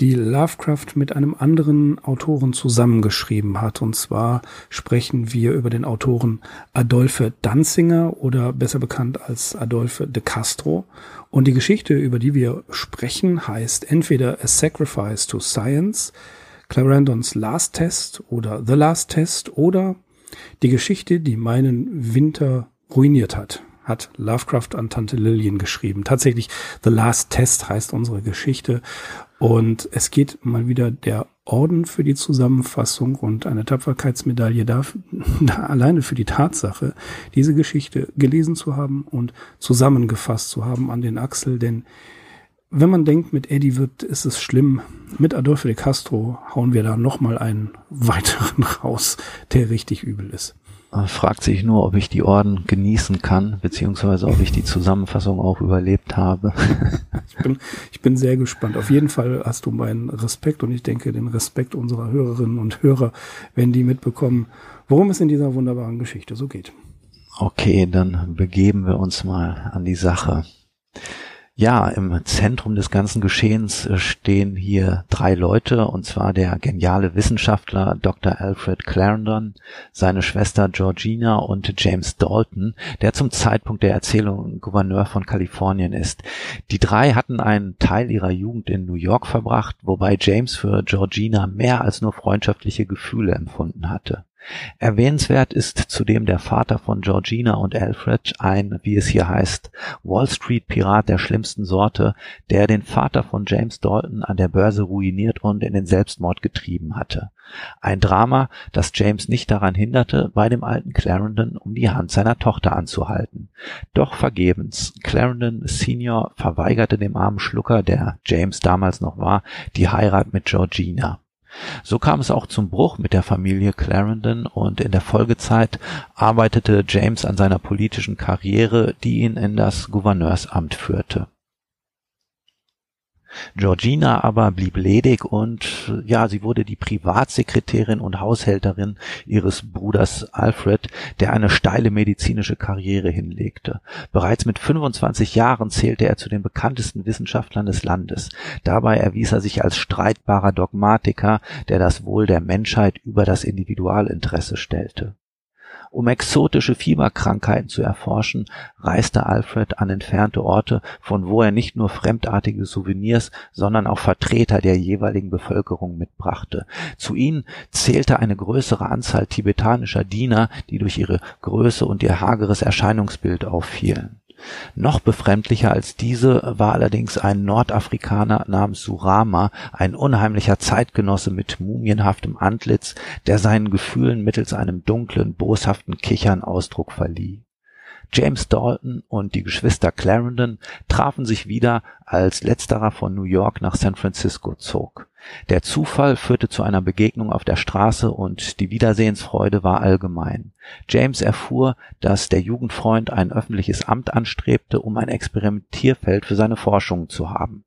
die Lovecraft mit einem anderen Autoren zusammengeschrieben hat. Und zwar sprechen wir über den Autoren Adolphe Danzinger oder besser bekannt als Adolphe de Castro. Und die Geschichte, über die wir sprechen, heißt entweder A Sacrifice to Science, Clarendons Last Test oder The Last Test oder die Geschichte, die meinen Winter ruiniert hat hat Lovecraft an Tante Lillian geschrieben. Tatsächlich, The Last Test heißt unsere Geschichte. Und es geht mal wieder der Orden für die Zusammenfassung und eine Tapferkeitsmedaille dafür, alleine für die Tatsache, diese Geschichte gelesen zu haben und zusammengefasst zu haben an den Axel. Denn wenn man denkt, mit Eddie wird, ist es schlimm. Mit Adolfo de Castro hauen wir da nochmal einen weiteren raus, der richtig übel ist fragt sich nur, ob ich die Orden genießen kann, beziehungsweise ob ich die Zusammenfassung auch überlebt habe. ich, bin, ich bin sehr gespannt. Auf jeden Fall hast du meinen Respekt und ich denke den Respekt unserer Hörerinnen und Hörer, wenn die mitbekommen, worum es in dieser wunderbaren Geschichte so geht. Okay, dann begeben wir uns mal an die Sache. Ja, im Zentrum des ganzen Geschehens äh, stehen hier drei Leute, und zwar der geniale Wissenschaftler Dr. Alfred Clarendon, seine Schwester Georgina und James Dalton, der zum Zeitpunkt der Erzählung Gouverneur von Kalifornien ist. Die drei hatten einen Teil ihrer Jugend in New York verbracht, wobei James für Georgina mehr als nur freundschaftliche Gefühle empfunden hatte. Erwähnenswert ist zudem der Vater von Georgina und Alfred, ein, wie es hier heißt, Wall-Street-Pirat der schlimmsten Sorte, der den Vater von James Dalton an der Börse ruiniert und in den Selbstmord getrieben hatte. Ein Drama, das James nicht daran hinderte, bei dem alten Clarendon um die Hand seiner Tochter anzuhalten. Doch vergebens. Clarendon Senior verweigerte dem armen Schlucker, der James damals noch war, die Heirat mit Georgina. So kam es auch zum Bruch mit der Familie Clarendon und in der Folgezeit arbeitete James an seiner politischen Karriere, die ihn in das Gouverneursamt führte Georgina aber blieb ledig und ja, sie wurde die Privatsekretärin und Haushälterin ihres Bruders Alfred, der eine steile medizinische Karriere hinlegte. Bereits mit 25 Jahren zählte er zu den bekanntesten Wissenschaftlern des Landes. Dabei erwies er sich als streitbarer Dogmatiker, der das Wohl der Menschheit über das Individualinteresse stellte. Um exotische Fieberkrankheiten zu erforschen, reiste Alfred an entfernte Orte, von wo er nicht nur fremdartige Souvenirs, sondern auch Vertreter der jeweiligen Bevölkerung mitbrachte. Zu ihnen zählte eine größere Anzahl tibetanischer Diener, die durch ihre Größe und ihr hageres Erscheinungsbild auffielen noch befremdlicher als diese war allerdings ein Nordafrikaner namens Surama, ein unheimlicher Zeitgenosse mit mumienhaftem Antlitz, der seinen Gefühlen mittels einem dunklen, boshaften Kichern Ausdruck verlieh James Dalton und die Geschwister Clarendon trafen sich wieder, als letzterer von New York nach San Francisco zog. Der Zufall führte zu einer Begegnung auf der Straße und die Wiedersehensfreude war allgemein. James erfuhr, dass der Jugendfreund ein öffentliches Amt anstrebte, um ein Experimentierfeld für seine Forschungen zu haben.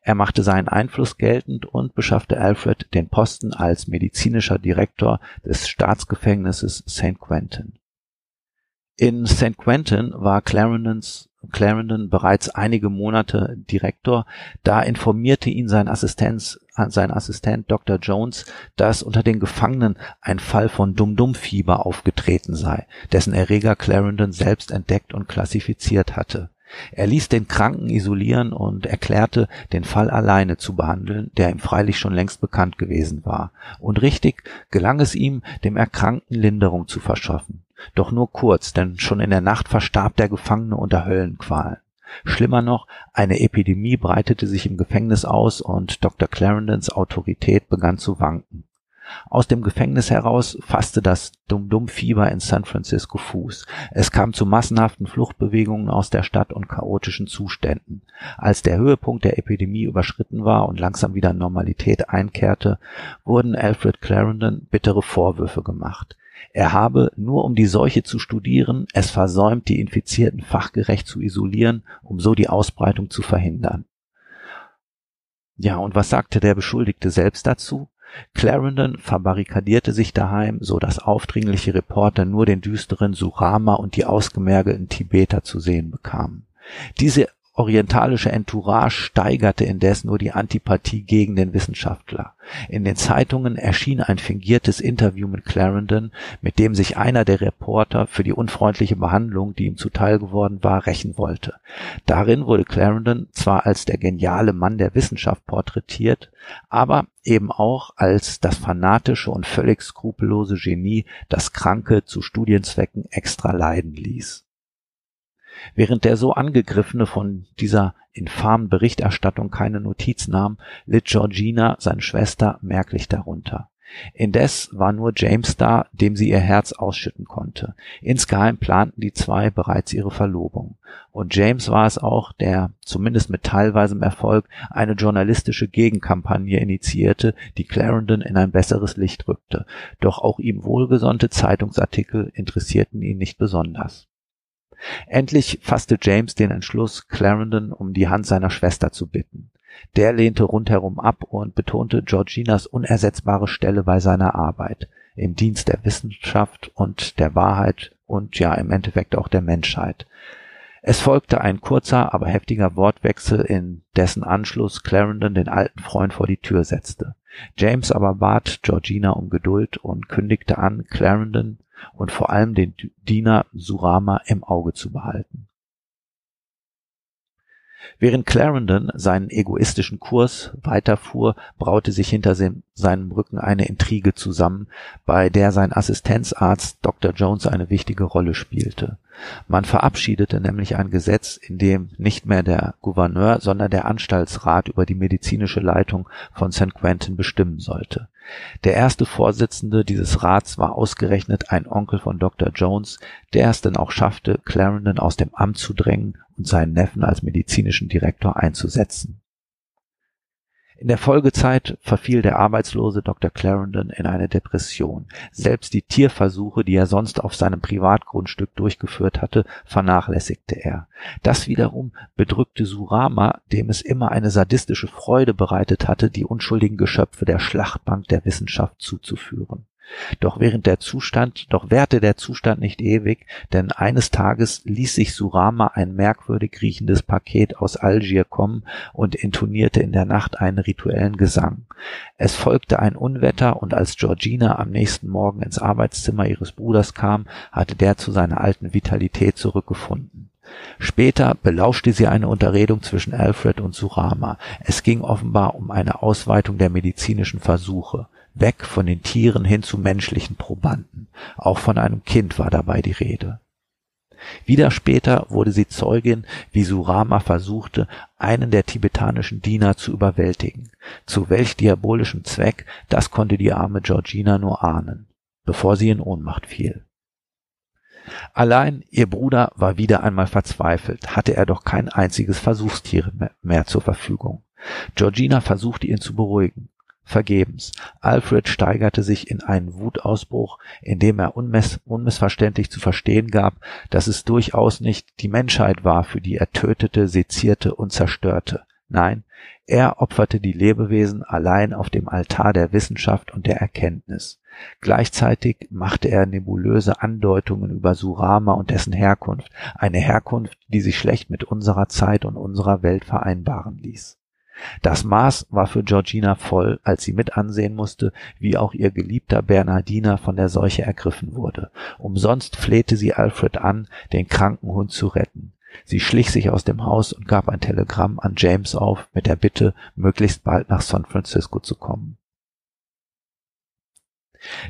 Er machte seinen Einfluss geltend und beschaffte Alfred den Posten als medizinischer Direktor des Staatsgefängnisses St. Quentin. In St. Quentin war Clarendons, Clarendon bereits einige Monate Direktor, da informierte ihn sein Assistent, sein Assistent Dr. Jones, dass unter den Gefangenen ein Fall von Dum-Dum-Fieber aufgetreten sei, dessen Erreger Clarendon selbst entdeckt und klassifiziert hatte. Er ließ den Kranken isolieren und erklärte, den Fall alleine zu behandeln, der ihm freilich schon längst bekannt gewesen war. Und richtig gelang es ihm, dem Erkrankten Linderung zu verschaffen. Doch nur kurz, denn schon in der Nacht verstarb der Gefangene unter Höllenqualen. Schlimmer noch, eine Epidemie breitete sich im Gefängnis aus und Dr. Clarendons Autorität begann zu wanken. Aus dem Gefängnis heraus fasste das Dum-Dum-Fieber in San Francisco Fuß. Es kam zu massenhaften Fluchtbewegungen aus der Stadt und chaotischen Zuständen. Als der Höhepunkt der Epidemie überschritten war und langsam wieder Normalität einkehrte, wurden Alfred Clarendon bittere Vorwürfe gemacht. Er habe, nur um die Seuche zu studieren, es versäumt, die Infizierten fachgerecht zu isolieren, um so die Ausbreitung zu verhindern. Ja, und was sagte der Beschuldigte selbst dazu? Clarendon verbarrikadierte sich daheim, so dass aufdringliche Reporter nur den düsteren Surama und die ausgemergelten Tibeter zu sehen bekamen. Diese orientalische Entourage steigerte indes nur die Antipathie gegen den Wissenschaftler. In den Zeitungen erschien ein fingiertes Interview mit Clarendon, mit dem sich einer der Reporter für die unfreundliche Behandlung, die ihm zuteil geworden war, rächen wollte. Darin wurde Clarendon zwar als der geniale Mann der Wissenschaft porträtiert, aber eben auch als das fanatische und völlig skrupellose Genie, das Kranke zu Studienzwecken extra leiden ließ. Während der so Angegriffene von dieser infamen Berichterstattung keine Notiz nahm, litt Georgina, seine Schwester, merklich darunter. Indes war nur James da, dem sie ihr Herz ausschütten konnte. Insgeheim planten die zwei bereits ihre Verlobung. Und James war es auch, der, zumindest mit teilweisem Erfolg, eine journalistische Gegenkampagne initiierte, die Clarendon in ein besseres Licht rückte. Doch auch ihm wohlgesonnte Zeitungsartikel interessierten ihn nicht besonders. Endlich fasste James den Entschluss, Clarendon um die Hand seiner Schwester zu bitten. Der lehnte rundherum ab und betonte Georginas unersetzbare Stelle bei seiner Arbeit im Dienst der Wissenschaft und der Wahrheit und ja im Endeffekt auch der Menschheit. Es folgte ein kurzer, aber heftiger Wortwechsel, in dessen Anschluss Clarendon den alten Freund vor die Tür setzte. James aber bat Georgina um Geduld und kündigte an, Clarendon und vor allem den Diener Surama im Auge zu behalten. Während Clarendon seinen egoistischen Kurs weiterfuhr, braute sich hinter seinem Rücken eine Intrige zusammen, bei der sein Assistenzarzt Dr. Jones eine wichtige Rolle spielte. Man verabschiedete nämlich ein Gesetz, in dem nicht mehr der Gouverneur, sondern der Anstaltsrat über die medizinische Leitung von St. Quentin bestimmen sollte. Der erste Vorsitzende dieses Rats war ausgerechnet ein Onkel von Dr. Jones, der es denn auch schaffte, Clarendon aus dem Amt zu drängen und seinen Neffen als medizinischen Direktor einzusetzen in der Folgezeit verfiel der arbeitslose Dr. Clarendon in eine Depression. Selbst die Tierversuche, die er sonst auf seinem Privatgrundstück durchgeführt hatte, vernachlässigte er. Das wiederum bedrückte Surama, dem es immer eine sadistische Freude bereitet hatte, die unschuldigen Geschöpfe der Schlachtbank der Wissenschaft zuzuführen. Doch während der Zustand, doch währte der Zustand nicht ewig, denn eines Tages ließ sich Surama ein merkwürdig riechendes Paket aus Algier kommen und intonierte in der Nacht einen rituellen Gesang. Es folgte ein Unwetter und als Georgina am nächsten Morgen ins Arbeitszimmer ihres Bruders kam, hatte der zu seiner alten Vitalität zurückgefunden. Später belauschte sie eine Unterredung zwischen Alfred und Surama. Es ging offenbar um eine Ausweitung der medizinischen Versuche weg von den Tieren hin zu menschlichen Probanden. Auch von einem Kind war dabei die Rede. Wieder später wurde sie Zeugin, wie Surama versuchte, einen der tibetanischen Diener zu überwältigen. Zu welch diabolischem Zweck, das konnte die arme Georgina nur ahnen, bevor sie in Ohnmacht fiel. Allein ihr Bruder war wieder einmal verzweifelt, hatte er doch kein einziges Versuchstier mehr zur Verfügung. Georgina versuchte ihn zu beruhigen. Vergebens. Alfred steigerte sich in einen Wutausbruch, indem er unmess unmissverständlich zu verstehen gab, dass es durchaus nicht die Menschheit war, für die er tötete, sezierte und zerstörte. Nein, er opferte die Lebewesen allein auf dem Altar der Wissenschaft und der Erkenntnis. Gleichzeitig machte er nebulöse Andeutungen über Surama und dessen Herkunft, eine Herkunft, die sich schlecht mit unserer Zeit und unserer Welt vereinbaren ließ. Das Maß war für Georgina voll, als sie mit ansehen musste, wie auch ihr geliebter Bernardiner von der Seuche ergriffen wurde. Umsonst flehte sie Alfred an, den kranken Hund zu retten. Sie schlich sich aus dem Haus und gab ein Telegramm an James auf, mit der Bitte, möglichst bald nach San Francisco zu kommen.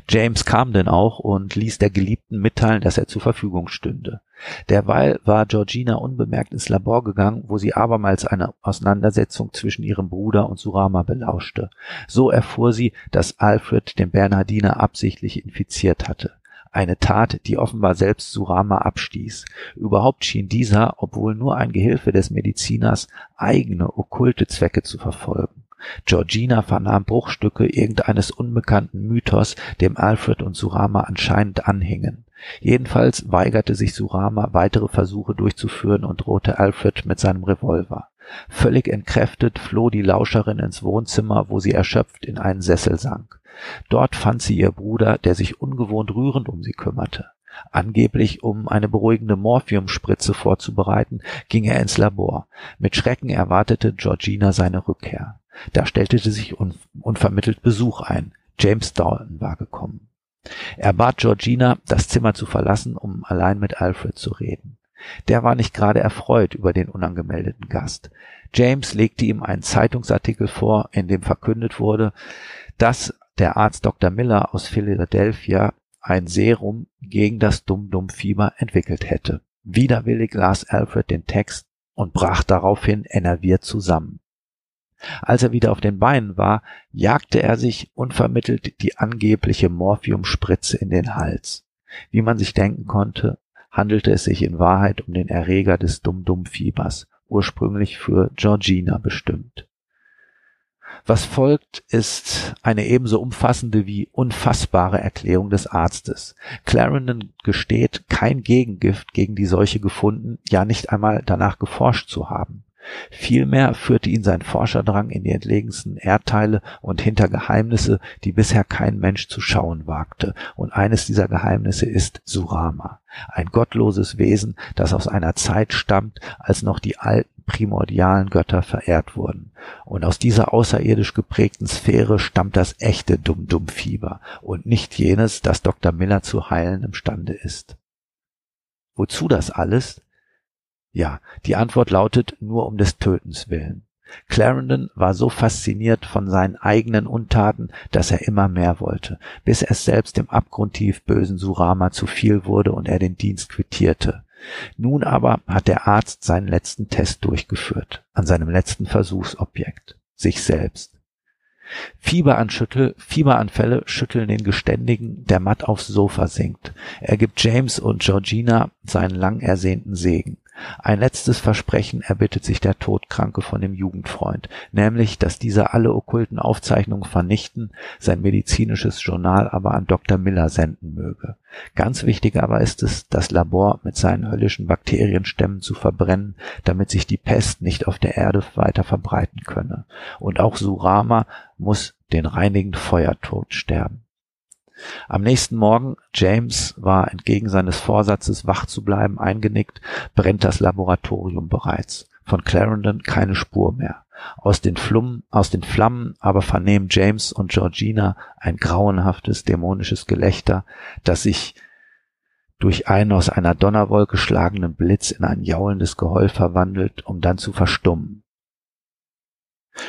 James kam denn auch und ließ der Geliebten mitteilen, dass er zur Verfügung stünde. Derweil war Georgina unbemerkt ins Labor gegangen, wo sie abermals eine Auseinandersetzung zwischen ihrem Bruder und Surama belauschte. So erfuhr sie, dass Alfred den Bernhardiner absichtlich infiziert hatte. Eine Tat, die offenbar selbst Surama abstieß. Überhaupt schien dieser, obwohl nur ein Gehilfe des Mediziners, eigene okkulte Zwecke zu verfolgen. Georgina vernahm Bruchstücke irgendeines unbekannten Mythos, dem Alfred und Surama anscheinend anhingen. Jedenfalls weigerte sich Surama, weitere Versuche durchzuführen und drohte Alfred mit seinem Revolver. Völlig entkräftet floh die Lauscherin ins Wohnzimmer, wo sie erschöpft in einen Sessel sank. Dort fand sie ihr Bruder, der sich ungewohnt rührend um sie kümmerte. Angeblich um eine beruhigende Morphiumspritze vorzubereiten, ging er ins Labor. Mit Schrecken erwartete Georgina seine Rückkehr. Da stellte sich un unvermittelt Besuch ein. James Dalton war gekommen. Er bat Georgina, das Zimmer zu verlassen, um allein mit Alfred zu reden. Der war nicht gerade erfreut über den unangemeldeten Gast. James legte ihm einen Zeitungsartikel vor, in dem verkündet wurde, dass der Arzt Dr. Miller aus Philadelphia ein Serum gegen das Dum-Dum-Fieber entwickelt hätte. Widerwillig las Alfred den Text und brach daraufhin enerviert zusammen. Als er wieder auf den Beinen war, jagte er sich unvermittelt die angebliche Morphiumspritze in den Hals. Wie man sich denken konnte, handelte es sich in Wahrheit um den Erreger des Dum-Dum-Fiebers, ursprünglich für Georgina bestimmt. Was folgt, ist eine ebenso umfassende wie unfassbare Erklärung des Arztes. Clarendon gesteht, kein Gegengift gegen die Seuche gefunden, ja nicht einmal danach geforscht zu haben. Vielmehr führte ihn sein Forscherdrang in die entlegensten Erdteile und hinter Geheimnisse, die bisher kein Mensch zu schauen wagte, und eines dieser Geheimnisse ist Surama, ein gottloses Wesen, das aus einer Zeit stammt, als noch die alten primordialen Götter verehrt wurden. Und aus dieser außerirdisch geprägten Sphäre stammt das echte Dum-Dum-Fieber und nicht jenes, das Dr. Miller zu heilen imstande ist. Wozu das alles? Ja, die Antwort lautet nur um des Tötens willen. Clarendon war so fasziniert von seinen eigenen Untaten, dass er immer mehr wollte, bis es selbst dem abgrundtief bösen Surama zu viel wurde und er den Dienst quittierte. Nun aber hat der Arzt seinen letzten Test durchgeführt, an seinem letzten Versuchsobjekt, sich selbst. Fieberanschüttel, Fieberanfälle schütteln den Geständigen, der matt aufs Sofa sinkt. Er gibt James und Georgina seinen lang ersehnten Segen. Ein letztes Versprechen erbittet sich der Todkranke von dem Jugendfreund, nämlich, dass dieser alle okkulten Aufzeichnungen vernichten, sein medizinisches Journal aber an Dr. Miller senden möge. Ganz wichtig aber ist es, das Labor mit seinen höllischen Bakterienstämmen zu verbrennen, damit sich die Pest nicht auf der Erde weiter verbreiten könne. Und auch Surama muss den reinigenden Feuertod sterben. Am nächsten Morgen, James war entgegen seines Vorsatzes wach zu bleiben eingenickt, brennt das Laboratorium bereits. Von Clarendon keine Spur mehr. Aus den, Flum, aus den Flammen aber vernehmen James und Georgina ein grauenhaftes dämonisches Gelächter, das sich durch einen aus einer Donnerwolke schlagenden Blitz in ein jaulendes Geheul verwandelt, um dann zu verstummen.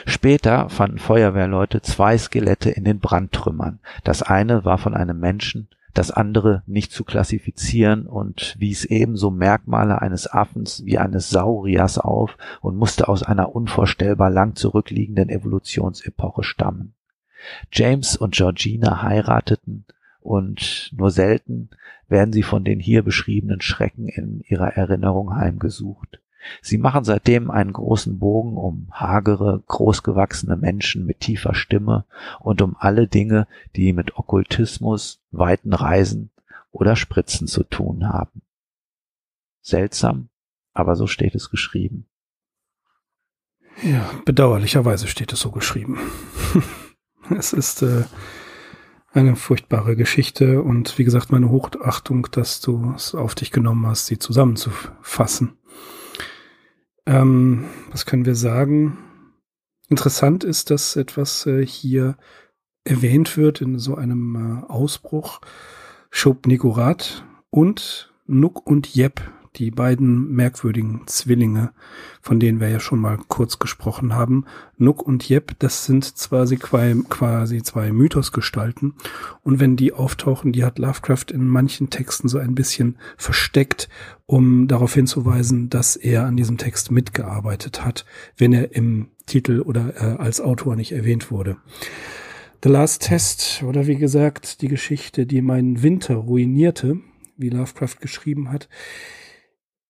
Später fanden Feuerwehrleute zwei Skelette in den Brandtrümmern. Das eine war von einem Menschen, das andere nicht zu klassifizieren und wies ebenso Merkmale eines Affens wie eines Sauriers auf und musste aus einer unvorstellbar lang zurückliegenden Evolutionsepoche stammen. James und Georgina heirateten und nur selten werden sie von den hier beschriebenen Schrecken in ihrer Erinnerung heimgesucht. Sie machen seitdem einen großen Bogen um hagere, großgewachsene Menschen mit tiefer Stimme und um alle Dinge, die mit Okkultismus, weiten Reisen oder Spritzen zu tun haben. Seltsam, aber so steht es geschrieben. Ja, bedauerlicherweise steht es so geschrieben. es ist äh, eine furchtbare Geschichte und wie gesagt meine Hochachtung, dass du es auf dich genommen hast, sie zusammenzufassen. Ähm, was können wir sagen? Interessant ist, dass etwas äh, hier erwähnt wird in so einem äh, Ausbruch. Schob Nikorat und Nuk und Jeb, die beiden merkwürdigen Zwillinge, von denen wir ja schon mal kurz gesprochen haben. Nook und Jeb, das sind zwar sie quasi zwei Mythosgestalten. Und wenn die auftauchen, die hat Lovecraft in manchen Texten so ein bisschen versteckt, um darauf hinzuweisen, dass er an diesem Text mitgearbeitet hat, wenn er im Titel oder äh, als Autor nicht erwähnt wurde. The Last Test oder wie gesagt die Geschichte, die meinen Winter ruinierte, wie Lovecraft geschrieben hat,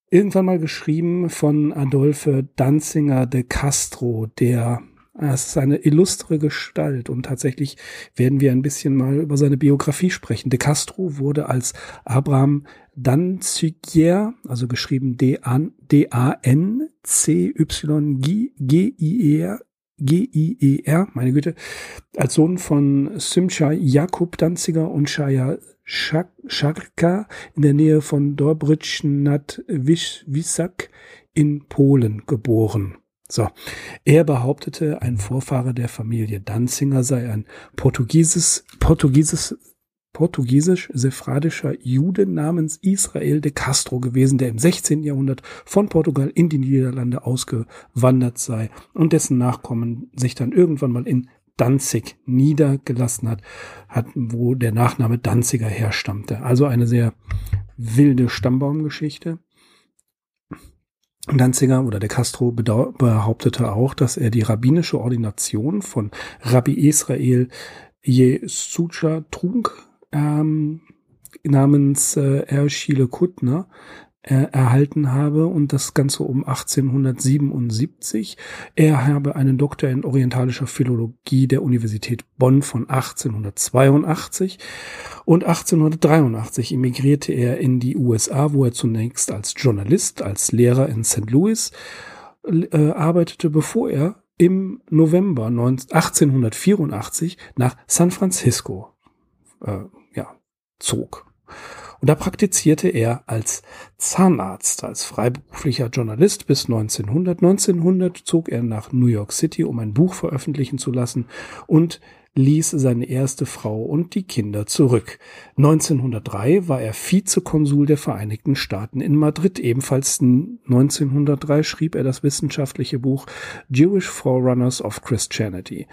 irgendwann mal geschrieben von Adolphe Danzinger de Castro, der es ist eine illustre Gestalt und tatsächlich werden wir ein bisschen mal über seine Biografie sprechen. De Castro wurde als Abraham Danziger, also geschrieben D-A-N-C-Y-G-I-E-R, G-I-E-R, meine Güte, als Sohn von Simcha Jakub Danziger und Shaya Scharka in der Nähe von Dobrycz nad Wisak in Polen geboren. So. Er behauptete, ein Vorfahre der Familie Danzinger sei ein portugieses, portugieses, portugiesisch-sephradischer Jude namens Israel de Castro gewesen, der im 16. Jahrhundert von Portugal in die Niederlande ausgewandert sei und dessen Nachkommen sich dann irgendwann mal in Danzig niedergelassen hat, hat, wo der Nachname Danziger herstammte. Also eine sehr wilde Stammbaumgeschichte. Danziger oder der Castro behauptete auch, dass er die rabbinische Ordination von Rabbi Israel Jesucha trug, ähm, namens äh, Erschile Kuttner, äh, erhalten habe und das Ganze um 1877. Er habe einen Doktor in orientalischer Philologie der Universität Bonn von 1882 und 1883 emigrierte er in die USA, wo er zunächst als Journalist, als Lehrer in St. Louis äh, arbeitete, bevor er im November 1884 nach San Francisco äh, ja, zog. Und da praktizierte er als Zahnarzt, als freiberuflicher Journalist bis 1900. 1900 zog er nach New York City, um ein Buch veröffentlichen zu lassen und ließ seine erste Frau und die Kinder zurück. 1903 war er Vizekonsul der Vereinigten Staaten in Madrid. Ebenfalls 1903 schrieb er das wissenschaftliche Buch Jewish Forerunners of Christianity,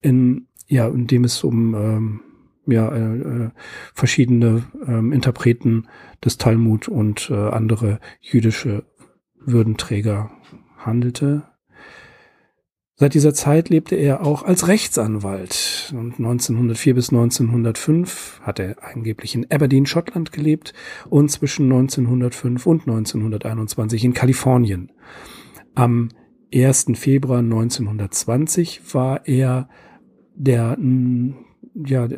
in, ja, in dem es um ähm, ja, äh, äh, verschiedene ähm, Interpreten des Talmud und äh, andere jüdische Würdenträger handelte. Seit dieser Zeit lebte er auch als Rechtsanwalt. Und 1904 bis 1905 hat er angeblich in Aberdeen, Schottland gelebt und zwischen 1905 und 1921 in Kalifornien. Am 1. Februar 1920 war er der ja,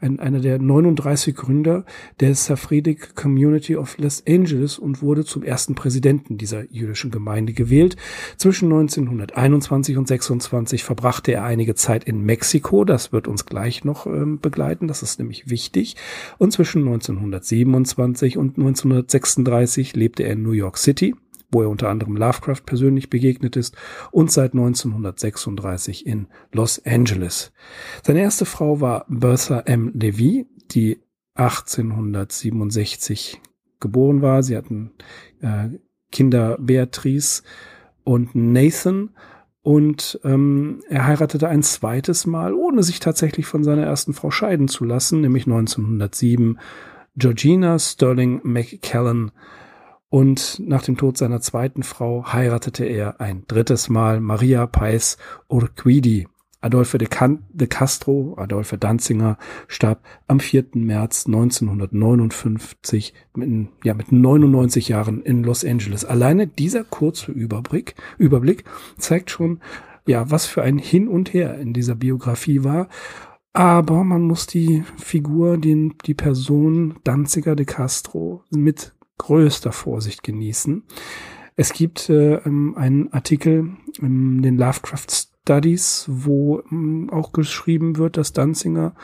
ein, einer der 39 Gründer der Safredic Community of Los Angeles und wurde zum ersten Präsidenten dieser jüdischen Gemeinde gewählt. Zwischen 1921 und 26 verbrachte er einige Zeit in Mexiko. Das wird uns gleich noch ähm, begleiten. Das ist nämlich wichtig. Und zwischen 1927 und 1936 lebte er in New York City wo er unter anderem Lovecraft persönlich begegnet ist und seit 1936 in Los Angeles. Seine erste Frau war Bertha M. Levy, die 1867 geboren war. Sie hatten äh, Kinder Beatrice und Nathan und ähm, er heiratete ein zweites Mal, ohne sich tatsächlich von seiner ersten Frau scheiden zu lassen, nämlich 1907 Georgina Sterling McCallan und nach dem Tod seiner zweiten Frau heiratete er ein drittes Mal Maria Pais Urquidi. Adolphe de, Can de Castro, Adolphe Danzinger, starb am 4. März 1959 mit, ja, mit 99 Jahren in Los Angeles. Alleine dieser kurze Überblick, Überblick zeigt schon, ja, was für ein Hin und Her in dieser Biografie war. Aber man muss die Figur, den, die Person Danziger de Castro mit größter Vorsicht genießen. Es gibt äh, ähm, einen Artikel in den Lovecraft Studies, wo ähm, auch geschrieben wird, dass Danzinger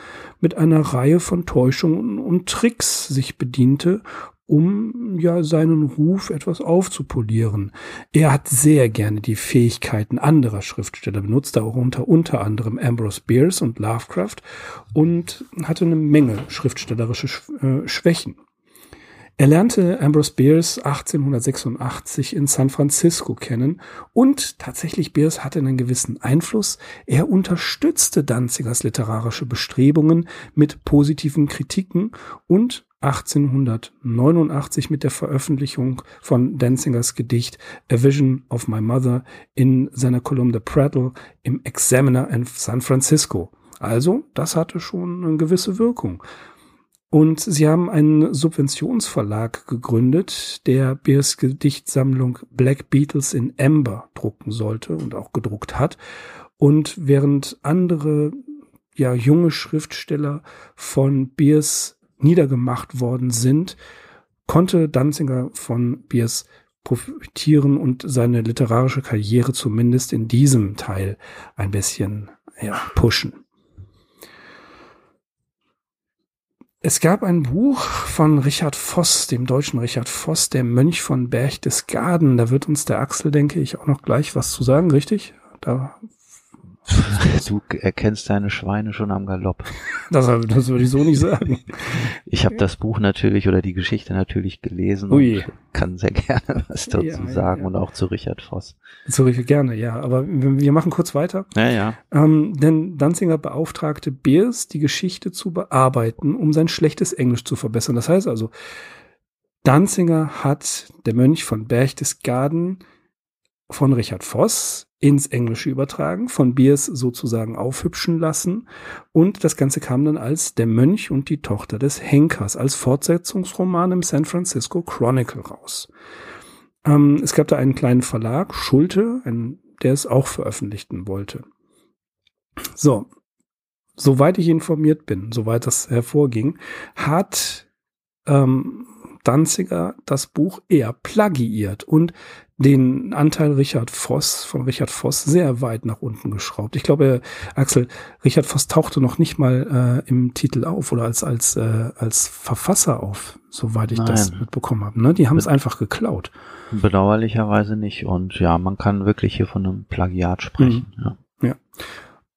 mit einer Reihe von Täuschungen und Tricks sich bediente, um ja seinen Ruf etwas aufzupolieren. Er hat sehr gerne die Fähigkeiten anderer Schriftsteller benutzt, darunter unter anderem Ambrose Bierce und Lovecraft und hatte eine Menge schriftstellerische äh, Schwächen. Er lernte Ambrose Bierce 1886 in San Francisco kennen und tatsächlich Bierce hatte einen gewissen Einfluss. Er unterstützte Danzigers literarische Bestrebungen mit positiven Kritiken und 1889 mit der Veröffentlichung von Danzigers Gedicht A Vision of My Mother in seiner Kolumne Prattle im Examiner in San Francisco. Also, das hatte schon eine gewisse Wirkung. Und sie haben einen Subventionsverlag gegründet, der Beers Gedichtsammlung Black Beatles in Amber drucken sollte und auch gedruckt hat. Und während andere ja junge Schriftsteller von Beers niedergemacht worden sind, konnte Danziger von Beers profitieren und seine literarische Karriere zumindest in diesem Teil ein bisschen ja, pushen. Es gab ein Buch von Richard Voss, dem deutschen Richard Voss, der Mönch von Berchtesgaden. Da wird uns der Axel, denke ich, auch noch gleich was zu sagen, richtig? Da Du erkennst deine Schweine schon am Galopp. Das, das würde ich so nicht sagen. Ich habe das Buch natürlich oder die Geschichte natürlich gelesen Ui. und kann sehr gerne was dazu Ja, sagen ja. und auch zu Richard Voss. So gerne, ja. Aber wir machen kurz weiter. Ja, ja. Ähm, denn Danziger beauftragte Beers, die Geschichte zu bearbeiten, um sein schlechtes Englisch zu verbessern. Das heißt also, Danziger hat der Mönch von Berchtesgaden von Richard Voss ins Englische übertragen, von Beers sozusagen aufhübschen lassen und das Ganze kam dann als Der Mönch und die Tochter des Henkers als Fortsetzungsroman im San Francisco Chronicle raus. Ähm, es gab da einen kleinen Verlag, Schulte, ein, der es auch veröffentlichten wollte. So, soweit ich informiert bin, soweit das hervorging, hat ähm, Danziger das Buch eher plagiiert und den Anteil Richard Voss von Richard Voss sehr weit nach unten geschraubt. Ich glaube, Axel, Richard Voss tauchte noch nicht mal äh, im Titel auf oder als als äh, als Verfasser auf, soweit ich das Nein. mitbekommen habe. Ne? Die haben es einfach geklaut. Bedauerlicherweise nicht. Und ja, man kann wirklich hier von einem Plagiat sprechen. Mhm. Ja.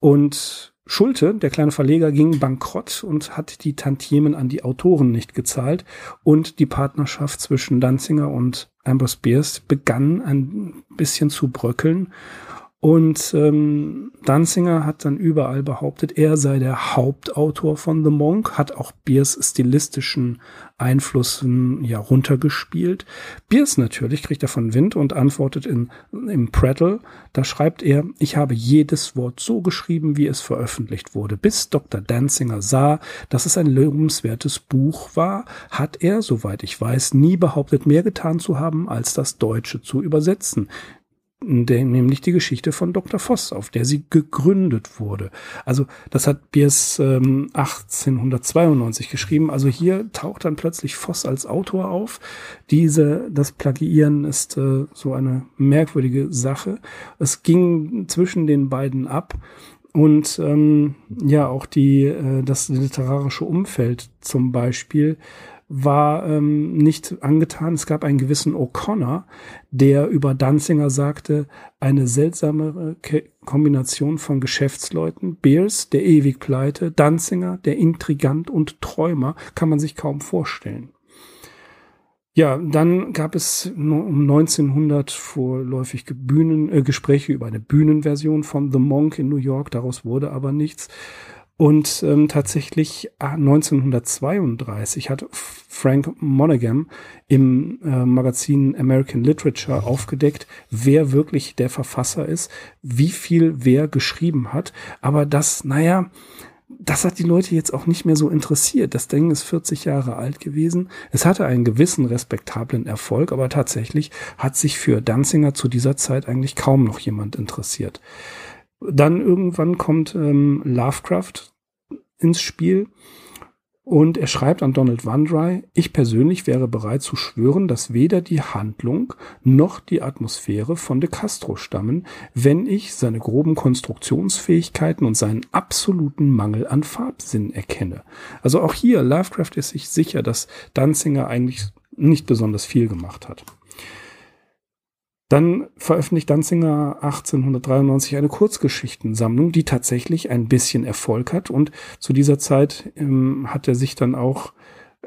Und Schulte, der kleine Verleger, ging bankrott und hat die Tantiemen an die Autoren nicht gezahlt. Und die Partnerschaft zwischen Danziger und Ambrose Bierce begann ein bisschen zu bröckeln. Und ähm, Danziger hat dann überall behauptet, er sei der Hauptautor von The Monk, hat auch Bierce stilistischen Einflüssen ja runtergespielt. Bierce natürlich kriegt davon Wind und antwortet in, im Prattle. Da schreibt er, ich habe jedes Wort so geschrieben, wie es veröffentlicht wurde. Bis Dr. Danziger sah, dass es ein lobenswertes Buch war, hat er, soweit ich weiß, nie behauptet, mehr getan zu haben, als das Deutsche zu übersetzen nämlich die Geschichte von Dr. Voss, auf der sie gegründet wurde. Also das hat Biers ähm, 1892 geschrieben. Also hier taucht dann plötzlich Voss als Autor auf. Diese, das Plagiieren ist äh, so eine merkwürdige Sache. Es ging zwischen den beiden ab. Und ähm, ja, auch die, äh, das literarische Umfeld zum Beispiel war ähm, nicht angetan. Es gab einen gewissen O'Connor, der über Danziger sagte, eine seltsame Ke Kombination von Geschäftsleuten. Beers, der ewig pleite, Danziger, der Intrigant und Träumer, kann man sich kaum vorstellen. Ja, dann gab es um 1900 vorläufig Bühnen, äh, Gespräche über eine Bühnenversion von The Monk in New York. Daraus wurde aber nichts. Und ähm, tatsächlich ah, 1932 hat F- Frank Monaghan im äh, Magazin American Literature aufgedeckt, wer wirklich der Verfasser ist, wie viel wer geschrieben hat. Aber das, naja, das hat die Leute jetzt auch nicht mehr so interessiert. Das Ding ist 40 Jahre alt gewesen. Es hatte einen gewissen respektablen Erfolg, aber tatsächlich hat sich für Danziger zu dieser Zeit eigentlich kaum noch jemand interessiert. Dann irgendwann kommt ähm, Lovecraft ins Spiel und er schreibt an Donald Wandry, ich persönlich wäre bereit zu schwören, dass weder die Handlung noch die Atmosphäre von De Castro stammen, wenn ich seine groben Konstruktionsfähigkeiten und seinen absoluten Mangel an Farbsinn erkenne. Also auch hier, Lovecraft ist sich sicher, dass Danziger eigentlich nicht besonders viel gemacht hat. Dann veröffentlicht Danziger 1893 eine Kurzgeschichtensammlung, die tatsächlich ein bisschen Erfolg hat. Und zu dieser Zeit ähm, hat er sich dann auch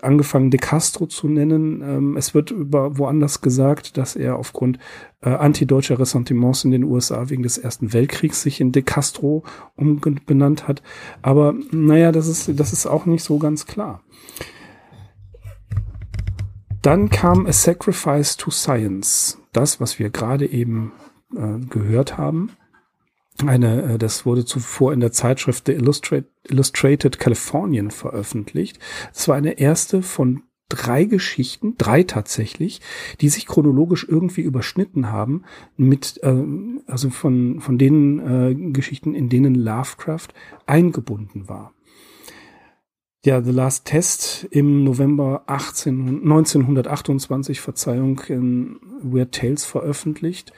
angefangen, De Castro zu nennen. Ähm, es wird über woanders gesagt, dass er aufgrund äh, antideutscher Ressentiments in den USA wegen des Ersten Weltkriegs sich in De Castro umbenannt hat. Aber naja, das ist, das ist auch nicht so ganz klar. Dann kam A Sacrifice to Science, das, was wir gerade eben äh, gehört haben. Eine, äh, das wurde zuvor in der Zeitschrift The Illustrate, Illustrated Californian veröffentlicht. Es war eine erste von drei Geschichten, drei tatsächlich, die sich chronologisch irgendwie überschnitten haben mit, äh, also von, von den äh, Geschichten, in denen Lovecraft eingebunden war ja, The Last Test im November 18, 1928, Verzeihung, in Weird Tales veröffentlicht.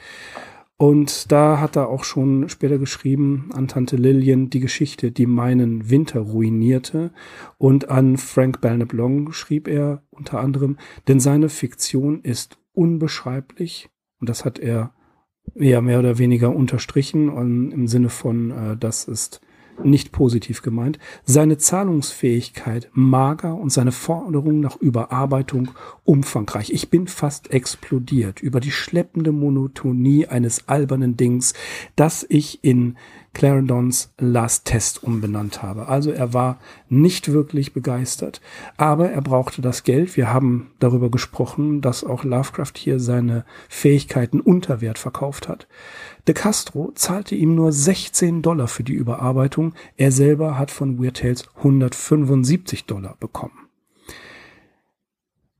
Und da hat er auch schon später geschrieben an Tante Lillian die Geschichte, die meinen Winter ruinierte. Und an Frank Belknap Long schrieb er unter anderem, denn seine Fiktion ist unbeschreiblich. Und das hat er ja mehr oder weniger unterstrichen und im Sinne von, äh, das ist nicht positiv gemeint, seine Zahlungsfähigkeit mager und seine Forderung nach Überarbeitung umfangreich. Ich bin fast explodiert über die schleppende Monotonie eines albernen Dings, das ich in Clarendons Last Test umbenannt habe. Also er war nicht wirklich begeistert, aber er brauchte das Geld. Wir haben darüber gesprochen, dass auch Lovecraft hier seine Fähigkeiten unter Wert verkauft hat. De Castro zahlte ihm nur 16 Dollar für die Überarbeitung. Er selber hat von Weird Tales 175 Dollar bekommen.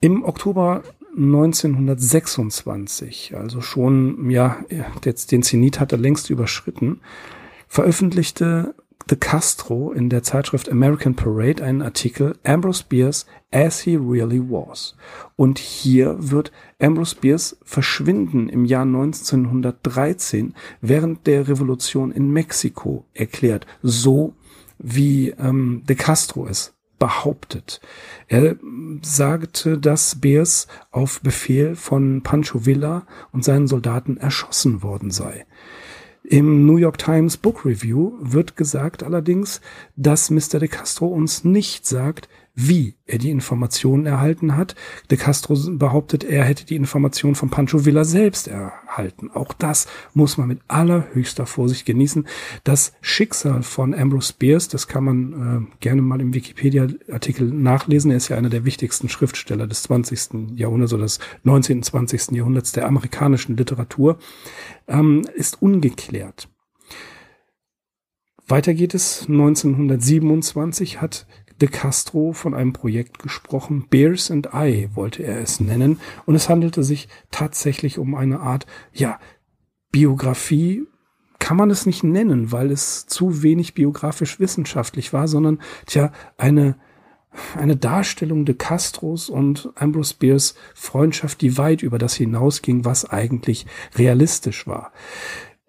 Im Oktober 1926, also schon, ja, jetzt den Zenit hat er längst überschritten, veröffentlichte De Castro in der Zeitschrift American Parade einen Artikel Ambrose Bierce as he really was. Und hier wird Ambrose Bierce verschwinden im Jahr 1913 während der Revolution in Mexiko erklärt, so wie ähm, De Castro es behauptet. Er sagte, dass Beers auf Befehl von Pancho Villa und seinen Soldaten erschossen worden sei. Im New York Times Book Review wird gesagt allerdings, dass Mr. de Castro uns nicht sagt, wie er die Informationen erhalten hat. De Castro behauptet, er hätte die Informationen von Pancho Villa selbst erhalten. Auch das muss man mit allerhöchster Vorsicht genießen. Das Schicksal von Ambrose Bierce, das kann man äh, gerne mal im Wikipedia-Artikel nachlesen. Er ist ja einer der wichtigsten Schriftsteller des 20. Jahrhunderts oder des 19. und 20. Jahrhunderts der amerikanischen Literatur, ähm, ist ungeklärt. Weiter geht es. 1927 hat de Castro von einem Projekt gesprochen. Bears and I wollte er es nennen. Und es handelte sich tatsächlich um eine Art, ja, Biografie kann man es nicht nennen, weil es zu wenig biografisch wissenschaftlich war, sondern, tja, eine, eine Darstellung de Castros und Ambrose Beers Freundschaft, die weit über das hinausging, was eigentlich realistisch war.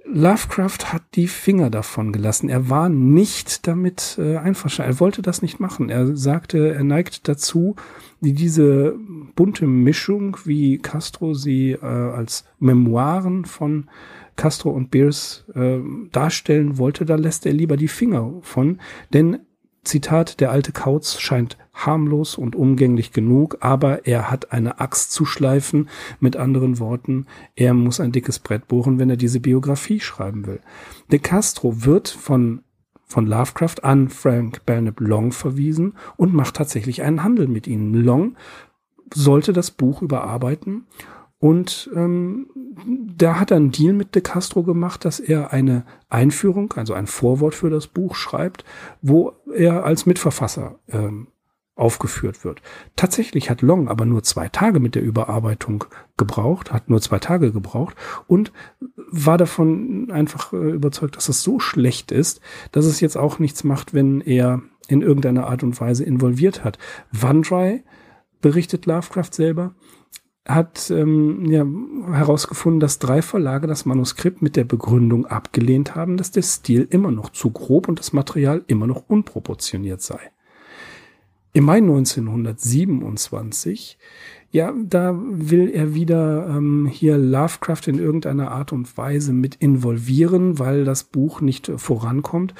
Lovecraft hat die Finger davon gelassen. Er war nicht damit äh, einverstanden. Er wollte das nicht machen. Er sagte, er neigt dazu, die, diese bunte Mischung, wie Castro sie äh, als Memoiren von Castro und Beers äh, darstellen wollte, da lässt er lieber die Finger von, denn Zitat, der alte Kauz scheint harmlos und umgänglich genug, aber er hat eine Axt zu schleifen. Mit anderen Worten, er muss ein dickes Brett bohren, wenn er diese Biografie schreiben will. De Castro wird von von Lovecraft an Frank Belknap Long verwiesen und macht tatsächlich einen Handel mit ihnen. Long sollte das Buch überarbeiten und ähm, da hat er einen Deal mit De Castro gemacht, dass er eine Einführung, also ein Vorwort für das Buch schreibt, wo er als Mitverfasser ähm, aufgeführt wird. Tatsächlich hat Long aber nur zwei Tage mit der Überarbeitung gebraucht, hat nur zwei Tage gebraucht und war davon einfach äh, überzeugt, dass es so schlecht ist, dass es jetzt auch nichts macht, wenn er in irgendeiner Art und Weise involviert hat. Vandry berichtet Lovecraft selber, hat ähm, ja, herausgefunden, dass drei Verlage das Manuskript mit der Begründung abgelehnt haben, dass der Stil immer noch zu grob und das Material immer noch unproportioniert sei. Im Mai 1927, ja, da will er wieder ähm, hier Lovecraft in irgendeiner Art und Weise mit involvieren, weil das Buch nicht vorankommt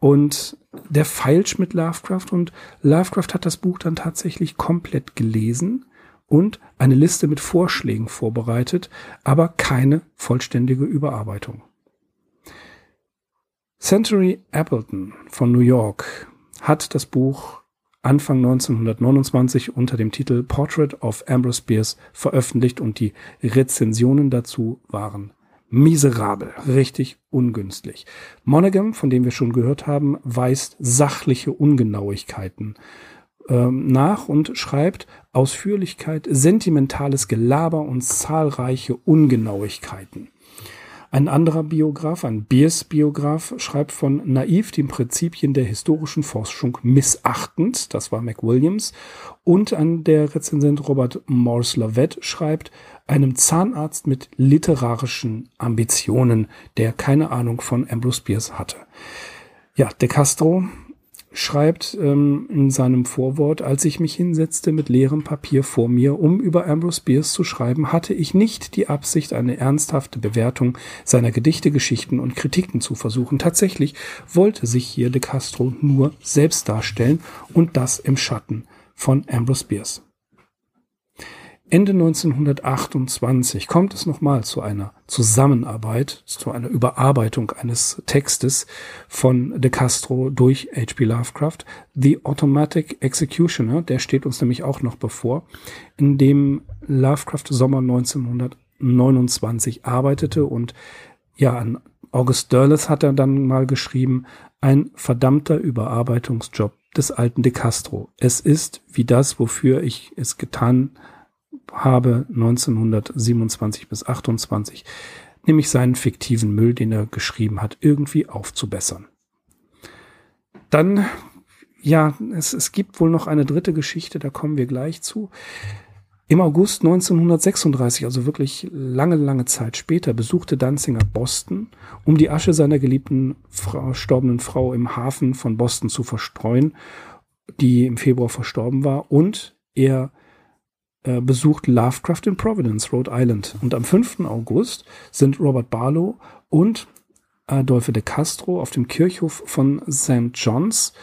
Und der feilscht mit Lovecraft und Lovecraft hat das Buch dann tatsächlich komplett gelesen und eine Liste mit Vorschlägen vorbereitet, aber keine vollständige Überarbeitung. Century Appleton von New York hat das Buch Anfang 1929 unter dem Titel Portrait of Ambrose Bierce veröffentlicht und die Rezensionen dazu waren miserabel, richtig ungünstig. Monaghan, von dem wir schon gehört haben, weist sachliche Ungenauigkeiten ähm, nach und schreibt Ausführlichkeit, sentimentales Gelaber und zahlreiche Ungenauigkeiten. Ein anderer Biograf, ein Bierce-Biograf, schreibt von naiv den Prinzipien der historischen Forschung missachtend, das war McWilliams, und an der Rezensent Robert Morse Lavette schreibt, einem Zahnarzt mit literarischen Ambitionen, der keine Ahnung von Ambrose Bierce hatte. Ja, De Castro schreibt ähm, in seinem Vorwort, als ich mich hinsetzte mit leerem Papier vor mir, um über Ambrose Bierce zu schreiben, hatte ich nicht die Absicht, eine ernsthafte Bewertung seiner Gedichte, Geschichten und Kritiken zu versuchen. Tatsächlich wollte sich hier de Castro nur selbst darstellen und das im Schatten von Ambrose Bierce. Ende 1928 kommt es nochmal zu einer Zusammenarbeit, zu einer Überarbeitung eines Textes von De Castro durch H.P. Lovecraft. The Automatic Executioner, der steht uns nämlich auch noch bevor, in dem Lovecraft Sommer 1929 arbeitete und ja, an August Derleth hat er dann mal geschrieben, ein verdammter Überarbeitungsjob des alten De Castro. Es ist wie das, wofür ich es getan habe habe 1927 bis 28, nämlich seinen fiktiven Müll, den er geschrieben hat, irgendwie aufzubessern. Dann, ja, es, es gibt wohl noch eine dritte Geschichte, da kommen wir gleich zu. Im August 1936, also wirklich lange, lange Zeit später, besuchte Danzinger Boston, um die Asche seiner geliebten verstorbenen Frau im Hafen von Boston zu verstreuen, die im Februar verstorben war, und er äh, besucht Lovecraft in Providence, Rhode Island. Und am 5. August sind Robert Barlow und Adolphe de Castro auf dem Kirchhof von St. John's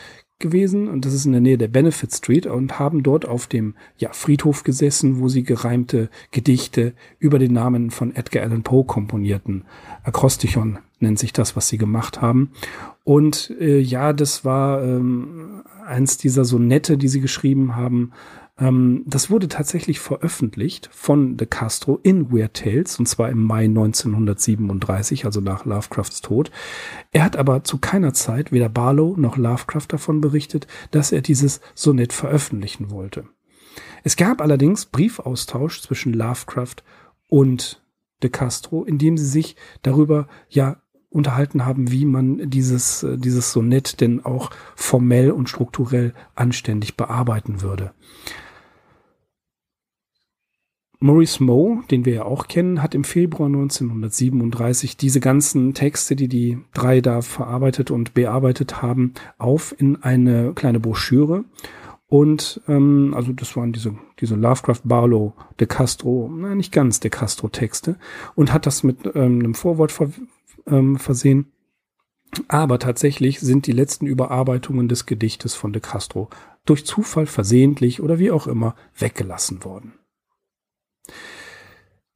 gewesen und das ist in der Nähe der Benefit Street und haben dort auf dem ja, Friedhof gesessen, wo sie gereimte Gedichte über den Namen von Edgar Allan Poe komponierten. Akrostichon nennt sich das, was sie gemacht haben. Und äh, ja, das war ähm, eins dieser Sonette, die sie geschrieben haben, ähm, das wurde tatsächlich veröffentlicht von De Castro in Weird Tales, und zwar im Mai 1937, also nach Lovecrafts Tod. Er hat aber zu keiner Zeit weder Barlow noch Lovecraft davon berichtet, dass er dieses Sonett veröffentlichen wollte. Es gab allerdings Briefaustausch zwischen Lovecraft und De Castro, in dem sie sich darüber ja unterhalten haben, wie man dieses, äh, dieses Sonett denn auch formell und strukturell anständig bearbeiten würde. Maurice Moe, den wir ja auch kennen, hat im Februar 1937 diese ganzen Texte, die die drei da verarbeitet und bearbeitet haben, auf in eine kleine Broschüre. Und ähm, also das waren diese, diese Lovecraft Barlow de Castro, na, nicht ganz de Castro Texte, und hat das mit ähm, einem Vorwort ver, ähm, versehen. Aber tatsächlich sind die letzten Überarbeitungen des Gedichtes von de Castro durch Zufall versehentlich oder wie auch immer weggelassen worden.